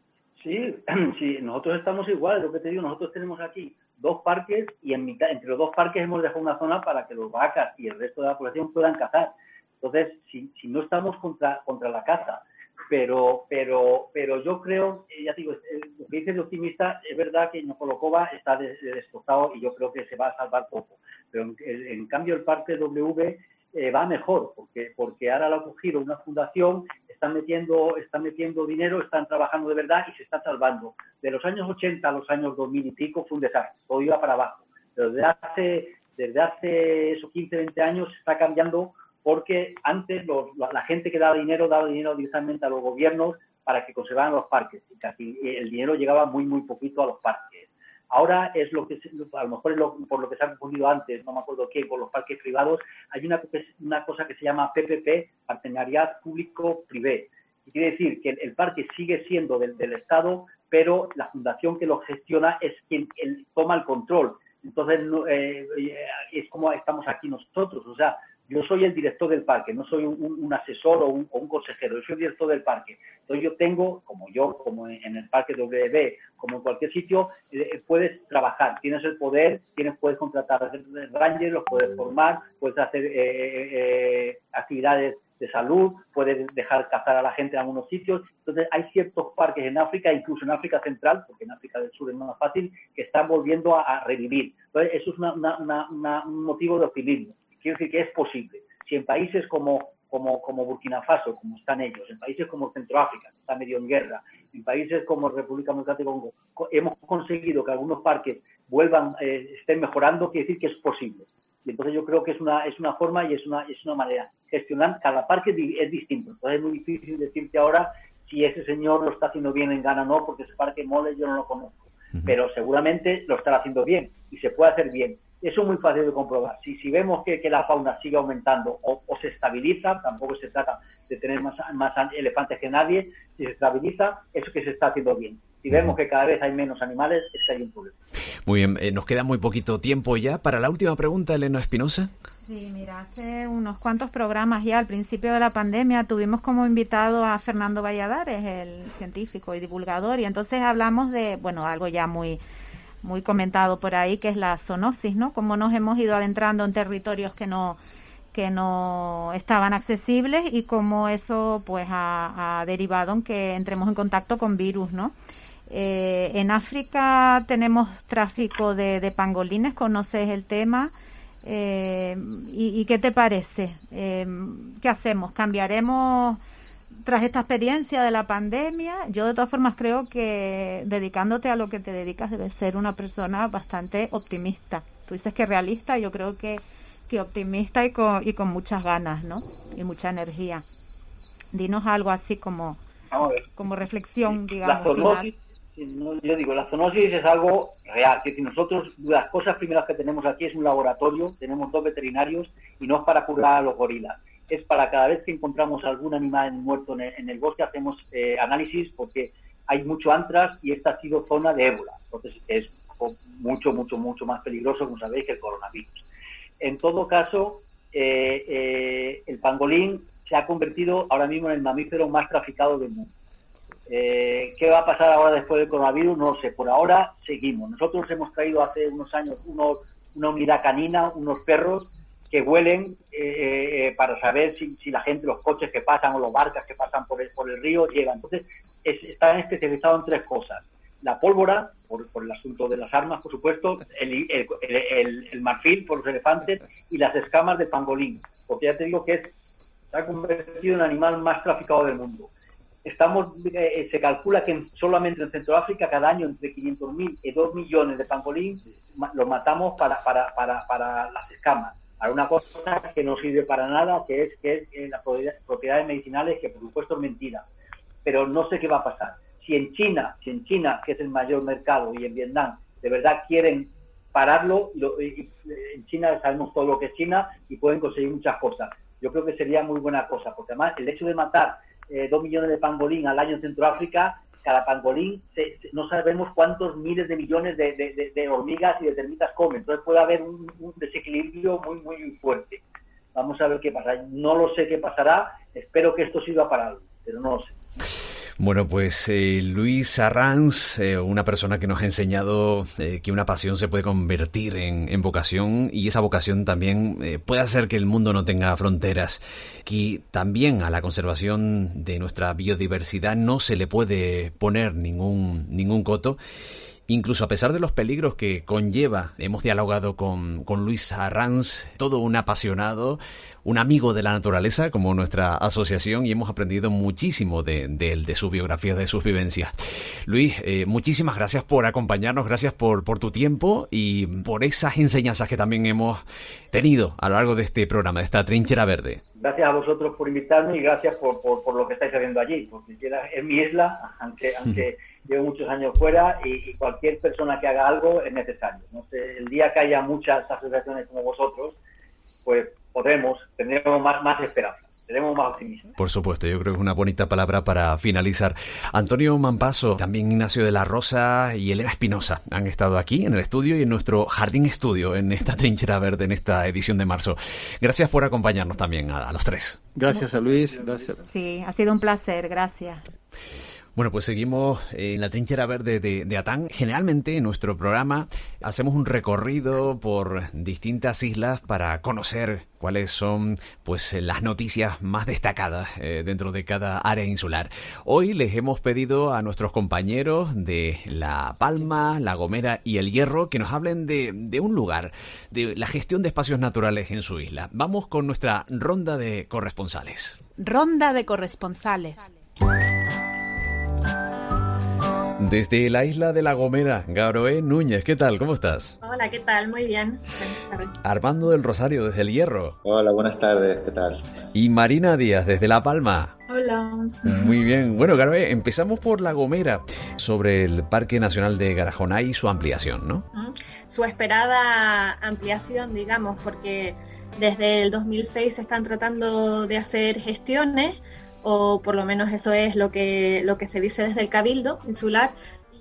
Sí, sí, nosotros estamos igual, lo que te digo, nosotros tenemos aquí dos parques y en mitad, entre los dos parques hemos dejado una zona para que los vacas y el resto de la población puedan cazar. Entonces, si, si no estamos contra, contra la caza, pero, pero, pero yo creo, eh, ya digo, eh, lo que dice el optimista, es verdad que Nokolokova está destrozado y yo creo que se va a salvar poco. Pero en, en cambio el parque W eh, va mejor, porque, porque ahora lo ha cogido una fundación, están metiendo, están metiendo dinero, están trabajando de verdad y se está salvando. De los años 80 a los años 2000 y pico fue un desastre, todo iba para abajo. Desde hace, desde hace esos 15, 20 años está cambiando porque antes la, gente que daba dinero daba dinero directamente a los gobiernos para que conservaran los parques y casi el dinero llegaba muy, muy poquito a los parques. Ahora es lo que, a lo mejor es por lo que se ha confundido antes, no me acuerdo quién, por los parques privados, hay una, una cosa que se llama PPP, Partenariat Público-Privé. Quiere decir que el, parque sigue siendo del, del, Estado, pero la fundación que lo gestiona es quien toma el control. Entonces, eh, eh, es como estamos aquí nosotros. O sea, yo soy el director del parque, no soy un, asesor o un, consejero, yo soy el director del parque. Entonces yo tengo, como yo, como en el parque WB, como en cualquier sitio, eh, puedes trabajar, tienes el poder, tienes, puedes contratar rangers, los puedes formar, puedes hacer eh, eh, actividades de salud, puedes dejar cazar a la gente en algunos sitios. Entonces hay ciertos parques en África, incluso en África Central, porque en África del Sur es más fácil, que están volviendo a, revivir. Entonces eso es un motivo de optimismo. Quiero decir que es posible. Si en países como, como, como Burkina Faso, como están ellos, en países como Centroáfrica, que está medio en guerra, en países como República Democrática de Congo, hemos conseguido que algunos parques vuelvan, eh, estén mejorando, quiere decir que es posible. Y entonces yo creo que es una, es una forma y es una, es una manera. Gestionar cada parque es distinto. Entonces es muy difícil decirte ahora si ese señor lo está haciendo bien en Ghana o no, porque ese parque mole yo no lo conozco. Pero seguramente lo estará haciendo bien y se puede hacer bien. Eso es muy fácil de comprobar. Si, si vemos que, la fauna sigue aumentando o, se estabiliza, tampoco se trata de tener más, más elefantes que nadie, si se estabiliza, eso que se está haciendo bien. Si vemos que cada vez hay menos animales, es que hay un problema. Muy bien, eh, nos queda muy poquito tiempo ya. Para la última pregunta, Elena Espinosa. Sí, mira, hace unos cuantos programas ya al principio de la pandemia tuvimos como invitado a Fernando Valladares, el científico y divulgador, y entonces hablamos de, bueno, algo ya muy muy comentado por ahí, que es la zoonosis, ¿no? Cómo nos hemos ido adentrando en territorios que no que no estaban accesibles y cómo eso pues ha, derivado en que entremos en contacto con virus, ¿no? Eh, en África tenemos tráfico de, pangolines, conoces el tema. Eh, y, y, qué te parece? Eh, ¿Qué hacemos? ¿Cambiaremos tras esta experiencia de la pandemia, yo de todas formas creo que dedicándote a lo que te dedicas debes ser una persona bastante optimista. Tú dices que realista, yo creo que, que optimista y con, y con muchas ganas, ¿no? Y mucha energía. Dinos algo así como, como reflexión, digamos. yo digo, la zoonosis es algo real. Que si nosotros, las cosas primeras que tenemos aquí es un laboratorio, tenemos dos veterinarios y no es para curar a los gorilas es para cada vez que encontramos algún animal muerto en el, bosque, hacemos eh, análisis porque hay mucho antras y esta ha sido zona de ébola. Entonces es mucho, mucho, mucho más peligroso, como sabéis, que el coronavirus. En todo caso, eh, eh, el pangolín se ha convertido ahora mismo en el mamífero más traficado del mundo. ¿Qué va a pasar ahora después del coronavirus? No lo sé. Por ahora seguimos. Nosotros hemos traído hace unos años unos, una unidad canina, unos perros que huelen eh, eh, para saber si, la gente, los coches que pasan o los barcas que pasan por el, por el río llevan. Entonces, están especializados en tres cosas. La pólvora, por, el asunto de las armas, por supuesto, el, el, marfil por los elefantes y las escamas de pangolín, porque ya te digo que es, se ha convertido en el animal más traficado del mundo. Estamos, eh, se calcula que solamente en Centroáfrica cada año entre 500.000 y 2 millones de pangolín los matamos para las escamas a una cosa que no sirve para nada, que es que es las propiedades medicinales, que por supuesto es mentira. Pero no sé qué va a pasar. Si en China, si en China, que es el mayor mercado, y en Vietnam, de verdad quieren pararlo, en China sabemos todo lo que es China y pueden conseguir muchas cosas. Yo creo que sería muy buena cosa, porque además el hecho de matar eh, dos millones de pangolín al año en Centroáfrica cada pangolín, no sabemos cuántos miles de millones de, hormigas y de termitas comen. Entonces puede haber un, desequilibrio muy, muy fuerte. Vamos a ver qué pasa. No lo sé qué pasará. Espero que esto sirva para algo, pero no lo sé. Bueno, pues eh, Luis Arranz, eh, una persona que nos ha enseñado eh, que una pasión se puede convertir en, vocación y esa vocación también puede hacer que el mundo no tenga fronteras, que también a la conservación de nuestra biodiversidad no se le puede poner ningún, ningún coto Incluso a pesar de los peligros que conlleva, hemos dialogado con, con Luis Arranz, todo un apasionado, un amigo de la naturaleza como nuestra asociación y hemos aprendido muchísimo de, él, de, su biografía, de sus vivencias. Luis, eh, muchísimas gracias por acompañarnos, gracias por, por tu tiempo y por esas enseñanzas que también hemos tenido a lo largo de este programa, de esta trinchera verde. Gracias a vosotros por invitarme y gracias por, por, lo que estáis haciendo allí, porque es mi isla, aunque... aunque llevo muchos años fuera y, cualquier persona que haga algo es necesario. ¿no? El día que haya muchas asociaciones como vosotros, pues podremos, tendremos más, más esperanza. Tenemos más optimismo. Por supuesto, yo creo que es una bonita palabra para finalizar. Antonio Mampaso, también Ignacio de la Rosa y Elena Espinosa han estado aquí en el estudio y en nuestro jardín estudio en esta trinchera verde en esta edición de marzo. Gracias por acompañarnos también a, a los tres. Gracias a Luis. Gracias. Sí, ha sido un placer. Gracias. Bueno, pues seguimos en la trinchera verde de, Atán. Generalmente en nuestro programa hacemos un recorrido por distintas islas para conocer cuáles son pues las noticias más destacadas eh, dentro de cada área insular. Hoy les hemos pedido a nuestros compañeros de La Palma, La Gomera y El Hierro que nos hablen de, de un lugar, de la gestión de espacios naturales en su isla. Vamos con nuestra ronda de corresponsales. Ronda de corresponsales. Desde la isla de La Gomera, Garoé Núñez, ¿qué tal? ¿Cómo estás? Hola, ¿qué tal? Muy bien. Armando del Rosario, desde El Hierro. Hola, buenas tardes, ¿qué tal? Y Marina Díaz, desde La Palma. Hola. Muy bien. Bueno, Garoé, empezamos por La Gomera, sobre el Parque Nacional de Garajoná y su ampliación, ¿no? Su esperada ampliación, digamos, porque desde el 2006 se están tratando de hacer gestiones o por lo menos eso es lo que, lo que se dice desde el Cabildo insular,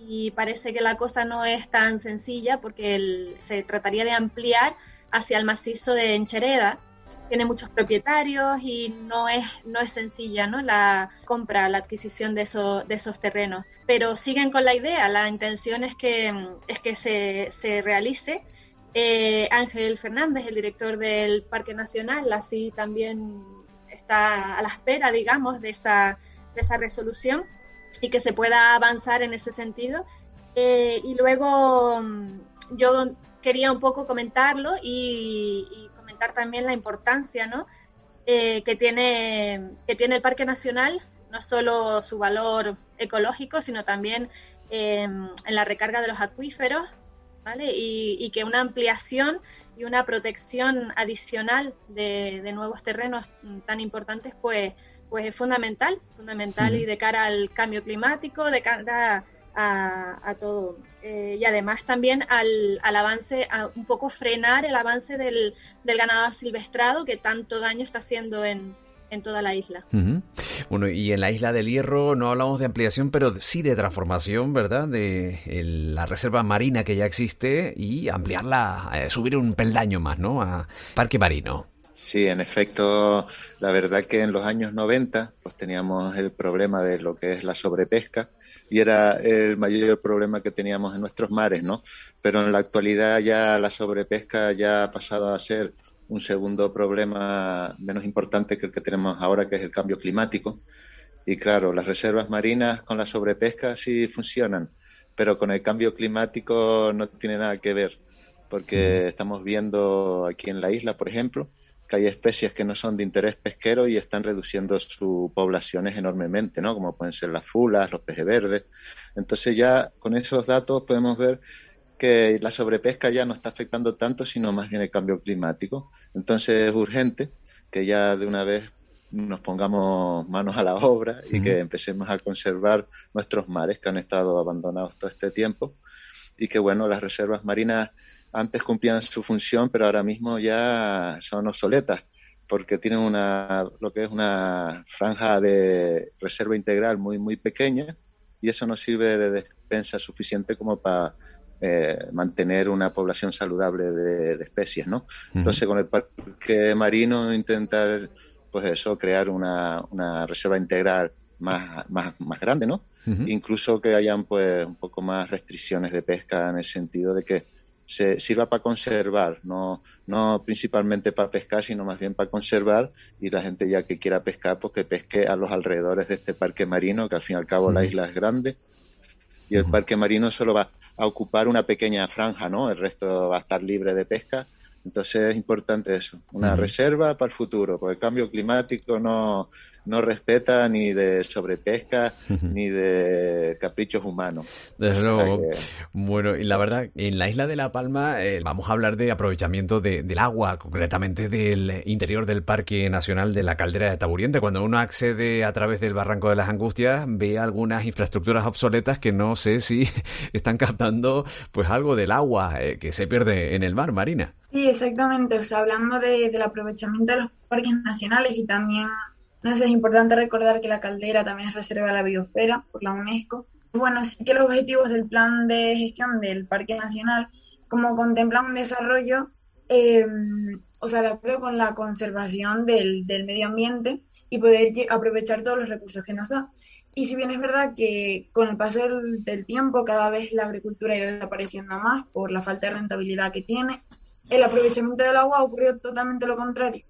y parece que la cosa no es tan sencilla porque se trataría de ampliar hacia el macizo de Enchereda. Tiene muchos propietarios y no es, no es sencilla ¿no? la compra, la adquisición de, de esos terrenos. Pero siguen con la idea, la intención es que, es que se, se realice. Eh, Ángel Fernández, el director del Parque Nacional, así también a la espera, digamos, de esa, resolución y que se pueda avanzar en ese sentido. Eh, y luego mm, yo quería un poco comentarlo y, comentar también la importancia. Eh, que, tiene, el Parque Nacional, no solo su valor ecológico, sino también eh, en la recarga de los acuíferos, ¿vale? y que una ampliación y una protección adicional de, nuevos terrenos tan importantes, pues, pues es fundamental, fundamental y de cara al cambio climático, de cara a, todo. Eh, y además también al, al avance, a un poco frenar el avance del, del ganado silvestrado que tanto daño está haciendo en, en toda la isla. Bueno, y en la isla del Hierro no hablamos de ampliación, pero sí de transformación, ¿verdad? De la reserva marina que ya existe y ampliarla, eh, subir un peldaño más, ¿no? A Parque Marino. Sí, en efecto, la verdad que en los años 90 pues teníamos el problema de lo que es la sobrepesca y era el mayor problema que teníamos en nuestros mares, ¿no? Pero en la actualidad ya la sobrepesca ya ha pasado a ser un segundo problema menos importante que el que tenemos ahora, que es el cambio climático. Y claro, las reservas marinas con la sobrepesca sí funcionan, pero con el cambio climático no tiene nada que ver, porque estamos viendo aquí en la isla, por ejemplo, que hay especies que no son de interés pesquero y están reduciendo sus poblaciones enormemente, ¿no? Como pueden ser las fulas, los peces verdes. Entonces ya con esos datos podemos ver que la sobrepesca ya no está afectando tanto, sino más bien el cambio climático. Entonces es urgente que ya de una vez nos pongamos manos a la obra y que empecemos a conservar nuestros mares que han estado abandonados todo este tiempo y que bueno, las reservas marinas antes cumplían su función, pero ahora mismo ya son obsoletas porque tienen una lo que es una franja de reserva integral muy muy pequeña y eso no sirve de despensa suficiente como para eh, mantener una población saludable de, especies, ¿no? Entonces, con el parque marino intentar, pues eso, crear una, reserva integral más, más, más grande, ¿no? Incluso que hayan pues un poco más restricciones de pesca en el sentido de que se sirva para conservar, no, no principalmente para pescar, sino más bien para conservar y la gente ya que quiera pescar, pues que pesque a los alrededores de este parque marino, que al fin y al cabo la isla es grande. Y el parque marino solo va a ocupar una pequeña franja, ¿no? El resto va a estar libre de pesca entonces es importante eso, una reserva para el futuro, porque el cambio climático no, no respeta ni de sobrepesca ni de caprichos humanos. Desde luego. Bueno, y la verdad, en la isla de La Palma eh, vamos a hablar de aprovechamiento del agua, concretamente del interior del Parque Nacional de la Caldera de Taburiente. Cuando uno accede a través del Barranco de las Angustias, ve algunas infraestructuras obsoletas que no sé si están captando pues algo del agua eh, que se pierde en el mar, Marina. Sí, exactamente. O sea, hablando del aprovechamiento de los parques nacionales y también, no sé, es importante recordar que la caldera también es reserva de la biosfera por la UNESCO. Bueno, sí que los objetivos del plan de gestión del Parque Nacional, como contemplan un desarrollo, eh, o sea, de acuerdo con la conservación del, del medio ambiente y poder aprovechar todos los recursos que nos da. Y si bien es verdad que con el paso del, del tiempo cada vez la agricultura ha ido desapareciendo más por la falta de rentabilidad que tiene, el aprovechamiento del agua ha ocurrido totalmente lo contrario.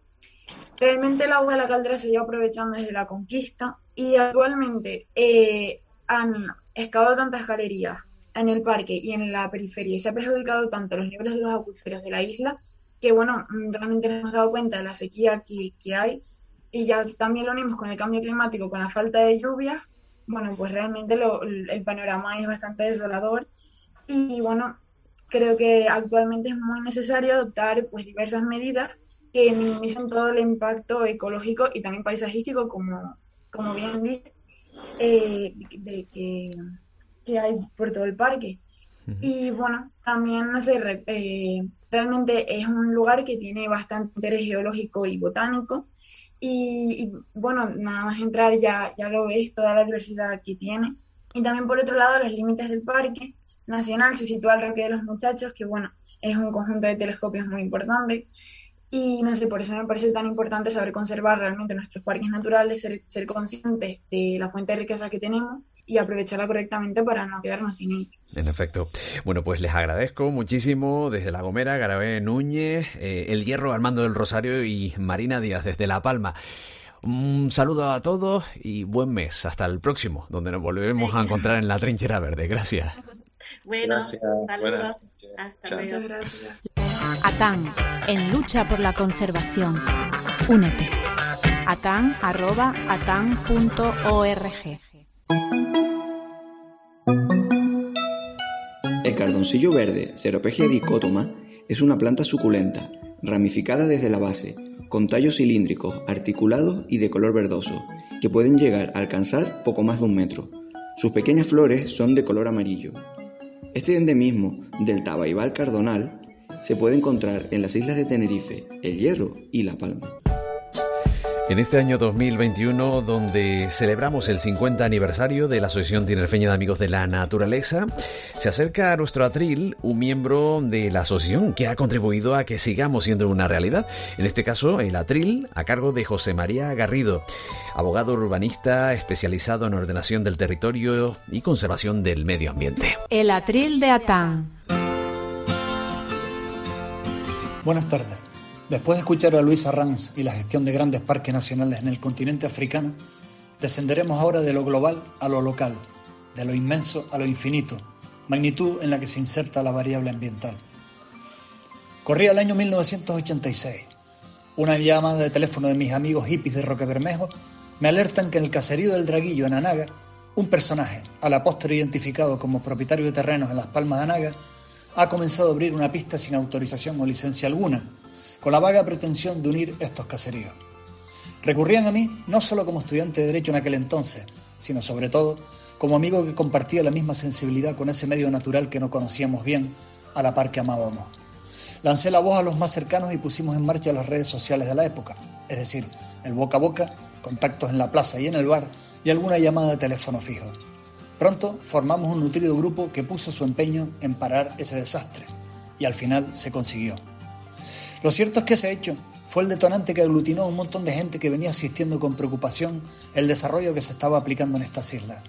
Realmente el agua de la caldera se lleva aprovechando desde la conquista y actualmente eh, han excavado tantas galerías en el parque y en la periferia y se ha perjudicado tanto los niveles de los acuíferos de la isla que, bueno, realmente nos hemos dado cuenta de la sequía que, que hay y ya también lo unimos con el cambio climático, con la falta de lluvias, bueno, pues realmente el panorama es bastante desolador y, bueno, creo que actualmente es muy necesario adoptar pues diversas medidas que minimicen todo el impacto ecológico y también paisajístico, como, como bien dice, eh, de, que, que, hay por todo el parque. Y bueno, también, no sé, eh, realmente es un lugar que tiene bastante interés geológico y botánico. Y, y, bueno, nada más entrar ya, ya lo ves, toda la diversidad que tiene. Y también por otro lado, los límites del parque, nacional se sitúa el Roque de los Muchachos, que bueno, es un conjunto de telescopios muy importante. Y no sé, por eso me parece tan importante saber conservar realmente nuestros parques naturales, ser, ser conscientes de la fuente de riqueza que tenemos y aprovecharla correctamente para no quedarnos sin ella. En efecto. Bueno, pues les agradezco muchísimo desde La Gomera, Garabé Núñez, eh, El Hierro, Armando del Rosario y Marina Díaz desde La Palma. Un saludo a todos y buen mes. Hasta el próximo, donde nos volvemos a encontrar en la trinchera verde. Gracias. Bueno, gracias. saludos. Hasta luego. Gracias. ATAN, en lucha por la conservación. Únete. atan.atan.org. El cardoncillo verde, Ceropegia dicótoma, es una planta suculenta, ramificada desde la base, con tallos cilíndricos, articulados y de color verdoso, que pueden llegar a alcanzar poco más de un metro. Sus pequeñas flores son de color amarillo, este endemismo del Tabaibal cardonal se puede encontrar en las islas de Tenerife, El Hierro y La Palma. En este año 2021, donde celebramos el 50 aniversario de la Asociación Tinerfeña de Amigos de la Naturaleza, se acerca a nuestro atril un miembro de la asociación que ha contribuido a que sigamos siendo una realidad. En este caso, el atril a cargo de José María Garrido, abogado urbanista especializado en ordenación del territorio y conservación del medio ambiente. El atril de Atán. Buenas tardes. Después de escuchar a Luis Arranz y la gestión de grandes parques nacionales en el continente africano, descenderemos ahora de lo global a lo local, de lo inmenso a lo infinito, magnitud en la que se inserta la variable ambiental. Corría el año 1986. Una llamada de teléfono de mis amigos hippies de Roque Bermejo me alertan que en el caserío del Draguillo, en Anaga, un personaje, a la postre identificado como propietario de terrenos en las Palmas de Anaga, ha comenzado a abrir una pista sin autorización o licencia alguna, con la vaga pretensión de unir estos caseríos. Recurrían a mí no solo como estudiante de Derecho en aquel entonces, sino sobre todo como amigo que compartía la misma sensibilidad con ese medio natural que no conocíamos bien, a la par que amábamos. Lancé la voz a los más cercanos y pusimos en marcha las redes sociales de la época, es decir, el boca a boca, contactos en la plaza y en el bar y alguna llamada de teléfono fijo. Pronto formamos un nutrido grupo que puso su empeño en parar ese desastre y al final se consiguió. Lo cierto es que ese hecho fue el detonante que aglutinó a un montón de gente que venía asistiendo con preocupación el desarrollo que se estaba aplicando en estas islas.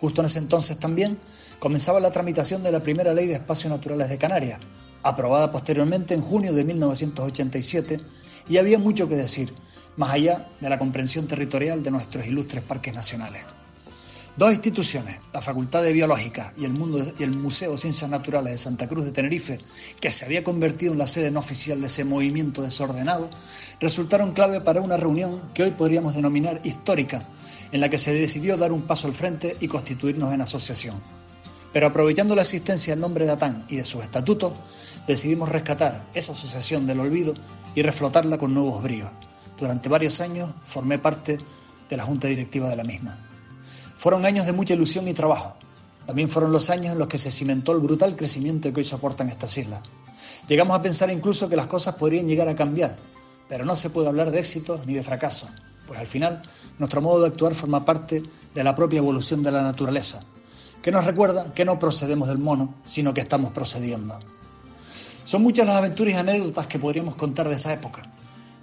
Justo en ese entonces también comenzaba la tramitación de la primera ley de espacios naturales de Canarias, aprobada posteriormente en junio de 1987, y había mucho que decir, más allá de la comprensión territorial de nuestros ilustres parques nacionales. Dos instituciones, la Facultad de Biológica y el, Mundo, y el Museo de Ciencias Naturales de Santa Cruz de Tenerife, que se había convertido en la sede no oficial de ese movimiento desordenado, resultaron clave para una reunión que hoy podríamos denominar histórica, en la que se decidió dar un paso al frente y constituirnos en asociación. Pero aprovechando la existencia del nombre de ATAN y de sus estatutos, decidimos rescatar esa asociación del olvido y reflotarla con nuevos bríos. Durante varios años formé parte de la junta directiva de la misma. Fueron años de mucha ilusión y trabajo. También fueron los años en los que se cimentó el brutal crecimiento que hoy soportan estas islas. Llegamos a pensar incluso que las cosas podrían llegar a cambiar, pero no se puede hablar de éxito ni de fracaso, pues al final nuestro modo de actuar forma parte de la propia evolución de la naturaleza, que nos recuerda que no procedemos del mono, sino que estamos procediendo. Son muchas las aventuras y anécdotas que podríamos contar de esa época,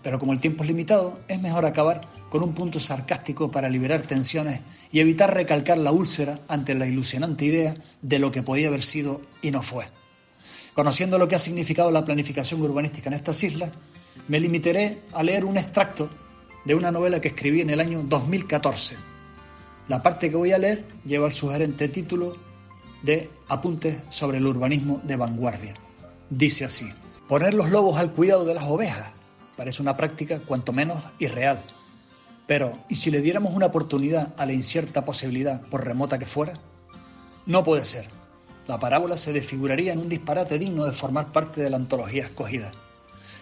pero como el tiempo es limitado, es mejor acabar con un punto sarcástico para liberar tensiones y evitar recalcar la úlcera ante la ilusionante idea de lo que podía haber sido y no fue. Conociendo lo que ha significado la planificación urbanística en estas islas, me limitaré a leer un extracto de una novela que escribí en el año 2014. La parte que voy a leer lleva el sugerente título de Apuntes sobre el urbanismo de vanguardia. Dice así, poner los lobos al cuidado de las ovejas parece una práctica cuanto menos irreal. Pero, ¿y si le diéramos una oportunidad a la incierta posibilidad, por remota que fuera? No puede ser. La parábola se desfiguraría en un disparate digno de formar parte de la antología escogida.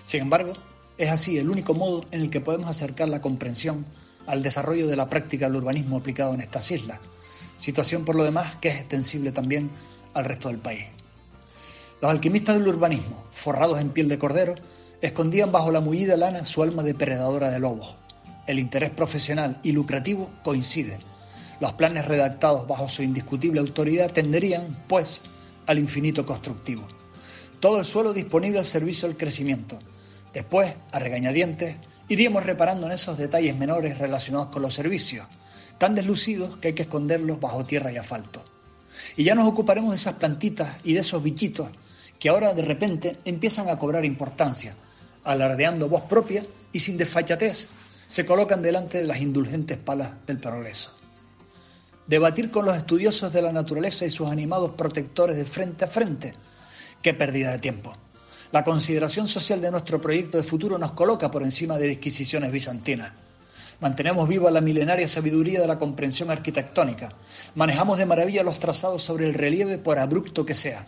Sin embargo, es así el único modo en el que podemos acercar la comprensión al desarrollo de la práctica del urbanismo aplicado en estas islas, situación por lo demás que es extensible también al resto del país. Los alquimistas del urbanismo, forrados en piel de cordero, escondían bajo la mullida lana su alma depredadora de lobos. El interés profesional y lucrativo coinciden. Los planes redactados bajo su indiscutible autoridad tenderían, pues, al infinito constructivo. Todo el suelo disponible al servicio del crecimiento, Después, a regañadientes, iríamos reparando en esos detalles menores relacionados con los servicios, tan deslucidos que hay que esconderlos bajo tierra y asfalto. Y ya nos ocuparemos de esas plantitas y de esos bichitos que ahora de repente empiezan a cobrar importancia, alardeando voz propia y sin desfachatez se colocan delante de las indulgentes palas del progreso. Debatir con los estudiosos de la naturaleza y sus animados protectores de frente a frente, qué pérdida de tiempo. La consideración social de nuestro proyecto de futuro nos coloca por encima de disquisiciones bizantinas. Mantenemos viva la milenaria sabiduría de la comprensión arquitectónica. Manejamos de maravilla los trazados sobre el relieve por abrupto que sea.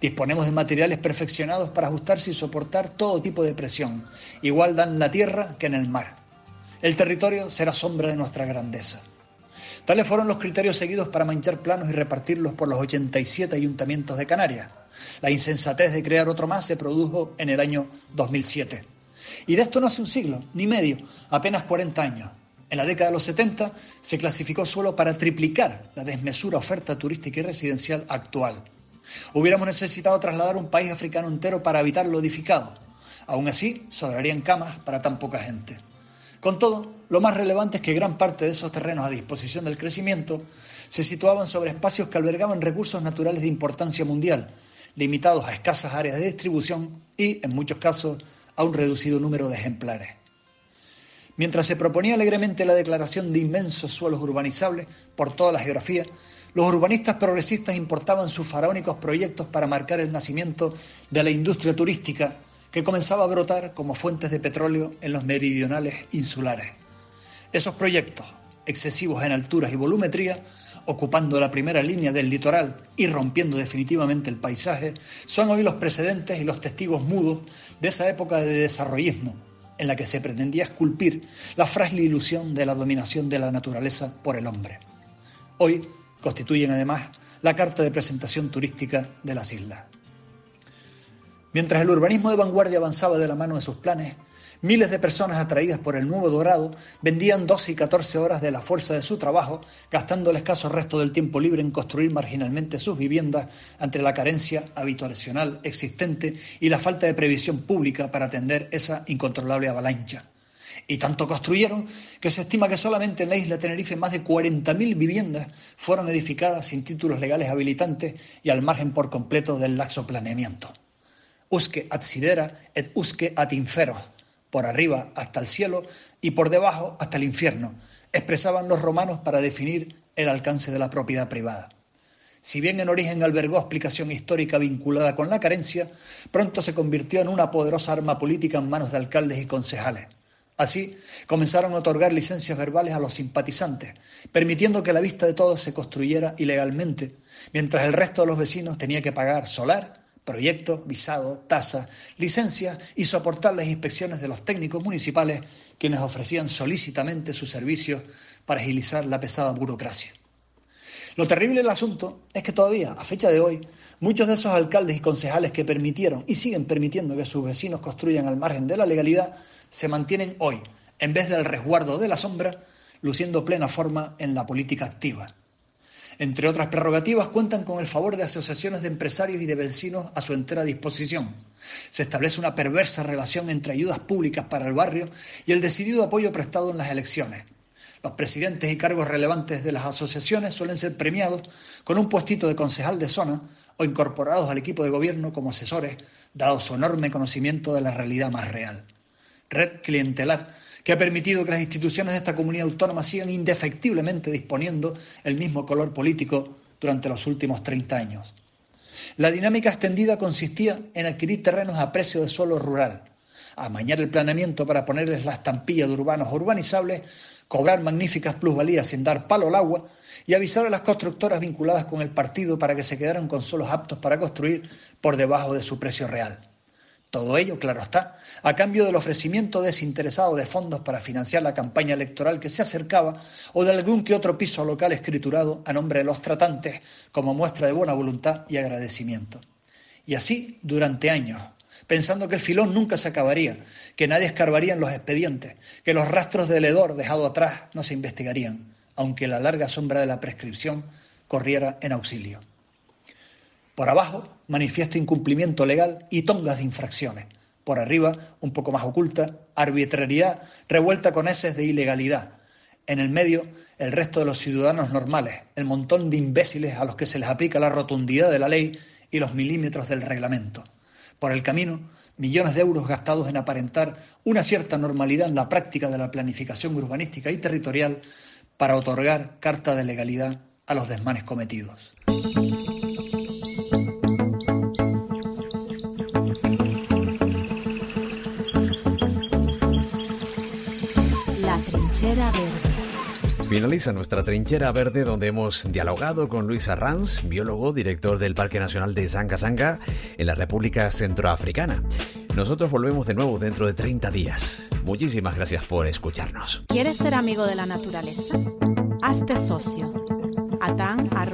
Disponemos de materiales perfeccionados para ajustarse y soportar todo tipo de presión. Igual dan la tierra que en el mar. El territorio será sombra de nuestra grandeza. Tales fueron los criterios seguidos para manchar planos y repartirlos por los 87 ayuntamientos de Canarias. La insensatez de crear otro más se produjo en el año 2007. Y de esto no hace un siglo, ni medio, apenas 40 años. En la década de los 70 se clasificó suelo para triplicar la desmesura oferta turística y residencial actual. Hubiéramos necesitado trasladar un país africano entero para habitar lo edificado. Aún así, sobrarían camas para tan poca gente. Con todo, lo más relevante es que gran parte de esos terrenos a disposición del crecimiento se situaban sobre espacios que albergaban recursos naturales de importancia mundial, limitados a escasas áreas de distribución y, en muchos casos, a un reducido número de ejemplares. Mientras se proponía alegremente la declaración de inmensos suelos urbanizables por toda la geografía, los urbanistas progresistas importaban sus faraónicos proyectos para marcar el nacimiento de la industria turística que comenzaba a brotar como fuentes de petróleo en los meridionales insulares. Esos proyectos, excesivos en alturas y volumetría, ocupando la primera línea del litoral y rompiendo definitivamente el paisaje, son hoy los precedentes y los testigos mudos de esa época de desarrollismo en la que se pretendía esculpir la frágil ilusión de la dominación de la naturaleza por el hombre. Hoy constituyen además la carta de presentación turística de las islas. Mientras el urbanismo de vanguardia avanzaba de la mano de sus planes, Miles de personas atraídas por el nuevo dorado vendían 12 y 14 horas de la fuerza de su trabajo, gastando el escaso resto del tiempo libre en construir marginalmente sus viviendas ante la carencia habitacional existente y la falta de previsión pública para atender esa incontrolable avalancha. Y tanto construyeron que se estima que solamente en la isla Tenerife más de 40.000 viviendas fueron edificadas sin títulos legales habilitantes y al margen por completo del laxo planeamiento. Usque ad sidera et usque ad infero, por arriba hasta el cielo y por debajo hasta el infierno, expresaban los romanos para definir el alcance de la propiedad privada. Si bien en origen albergó explicación histórica vinculada con la carencia, pronto se convirtió en una poderosa arma política en manos de alcaldes y concejales. Así, comenzaron a otorgar licencias verbales a los simpatizantes, permitiendo que la vista de todos se construyera ilegalmente, mientras el resto de los vecinos tenía que pagar solar, proyecto, visado, tasa, licencia y soportar las inspecciones de los técnicos municipales quienes ofrecían solícitamente sus servicios para agilizar la pesada burocracia. Lo terrible del asunto es que todavía, a fecha de hoy, muchos de esos alcaldes y concejales que permitieron y siguen permitiendo que sus vecinos construyan al margen de la legalidad se mantienen hoy, en vez del resguardo de la sombra, luciendo plena forma en la política activa. Entre otras prerrogativas, cuentan con el favor de asociaciones de empresarios y de vecinos a su entera disposición. Se establece una perversa relación entre ayudas públicas para el barrio y el decidido apoyo prestado en las elecciones. Los presidentes y cargos relevantes de las asociaciones suelen ser premiados con un puestito de concejal de zona o incorporados al equipo de gobierno como asesores, dado su enorme conocimiento de la realidad más real. Red clientelar que ha permitido que las instituciones de esta comunidad autónoma sigan indefectiblemente disponiendo el mismo color político durante los últimos 30 años. La dinámica extendida consistía en adquirir terrenos a precio de suelo rural, amañar el planeamiento para ponerles la estampilla de urbanos urbanizables, cobrar magníficas plusvalías sin dar palo al agua y avisar a las constructoras vinculadas con el partido para que se quedaran con suelos aptos para construir por debajo de su precio real. Todo ello, claro está, a cambio del ofrecimiento desinteresado de fondos para financiar la campaña electoral que se acercaba o de algún que otro piso local escriturado a nombre de los tratantes como muestra de buena voluntad y agradecimiento. Y así durante años, pensando que el filón nunca se acabaría, que nadie escarbaría en los expedientes, que los rastros del hedor dejado atrás no se investigarían, aunque la larga sombra de la prescripción corriera en auxilio. Por abajo, manifiesto incumplimiento legal y tongas de infracciones. Por arriba, un poco más oculta, arbitrariedad revuelta con heces de ilegalidad. En el medio, el resto de los ciudadanos normales, el montón de imbéciles a los que se les aplica la rotundidad de la ley y los milímetros del reglamento. Por el camino, millones de euros gastados en aparentar una cierta normalidad en la práctica de la planificación urbanística y territorial para otorgar carta de legalidad a los desmanes cometidos. Finaliza nuestra trinchera verde donde hemos dialogado con Luis Arranz, biólogo, director del Parque Nacional de Zanga Zanga en la República Centroafricana. Nosotros volvemos de nuevo dentro de 30 días. Muchísimas gracias por escucharnos. ¿Quieres ser amigo de la naturaleza? Hazte socio. atan.atan.org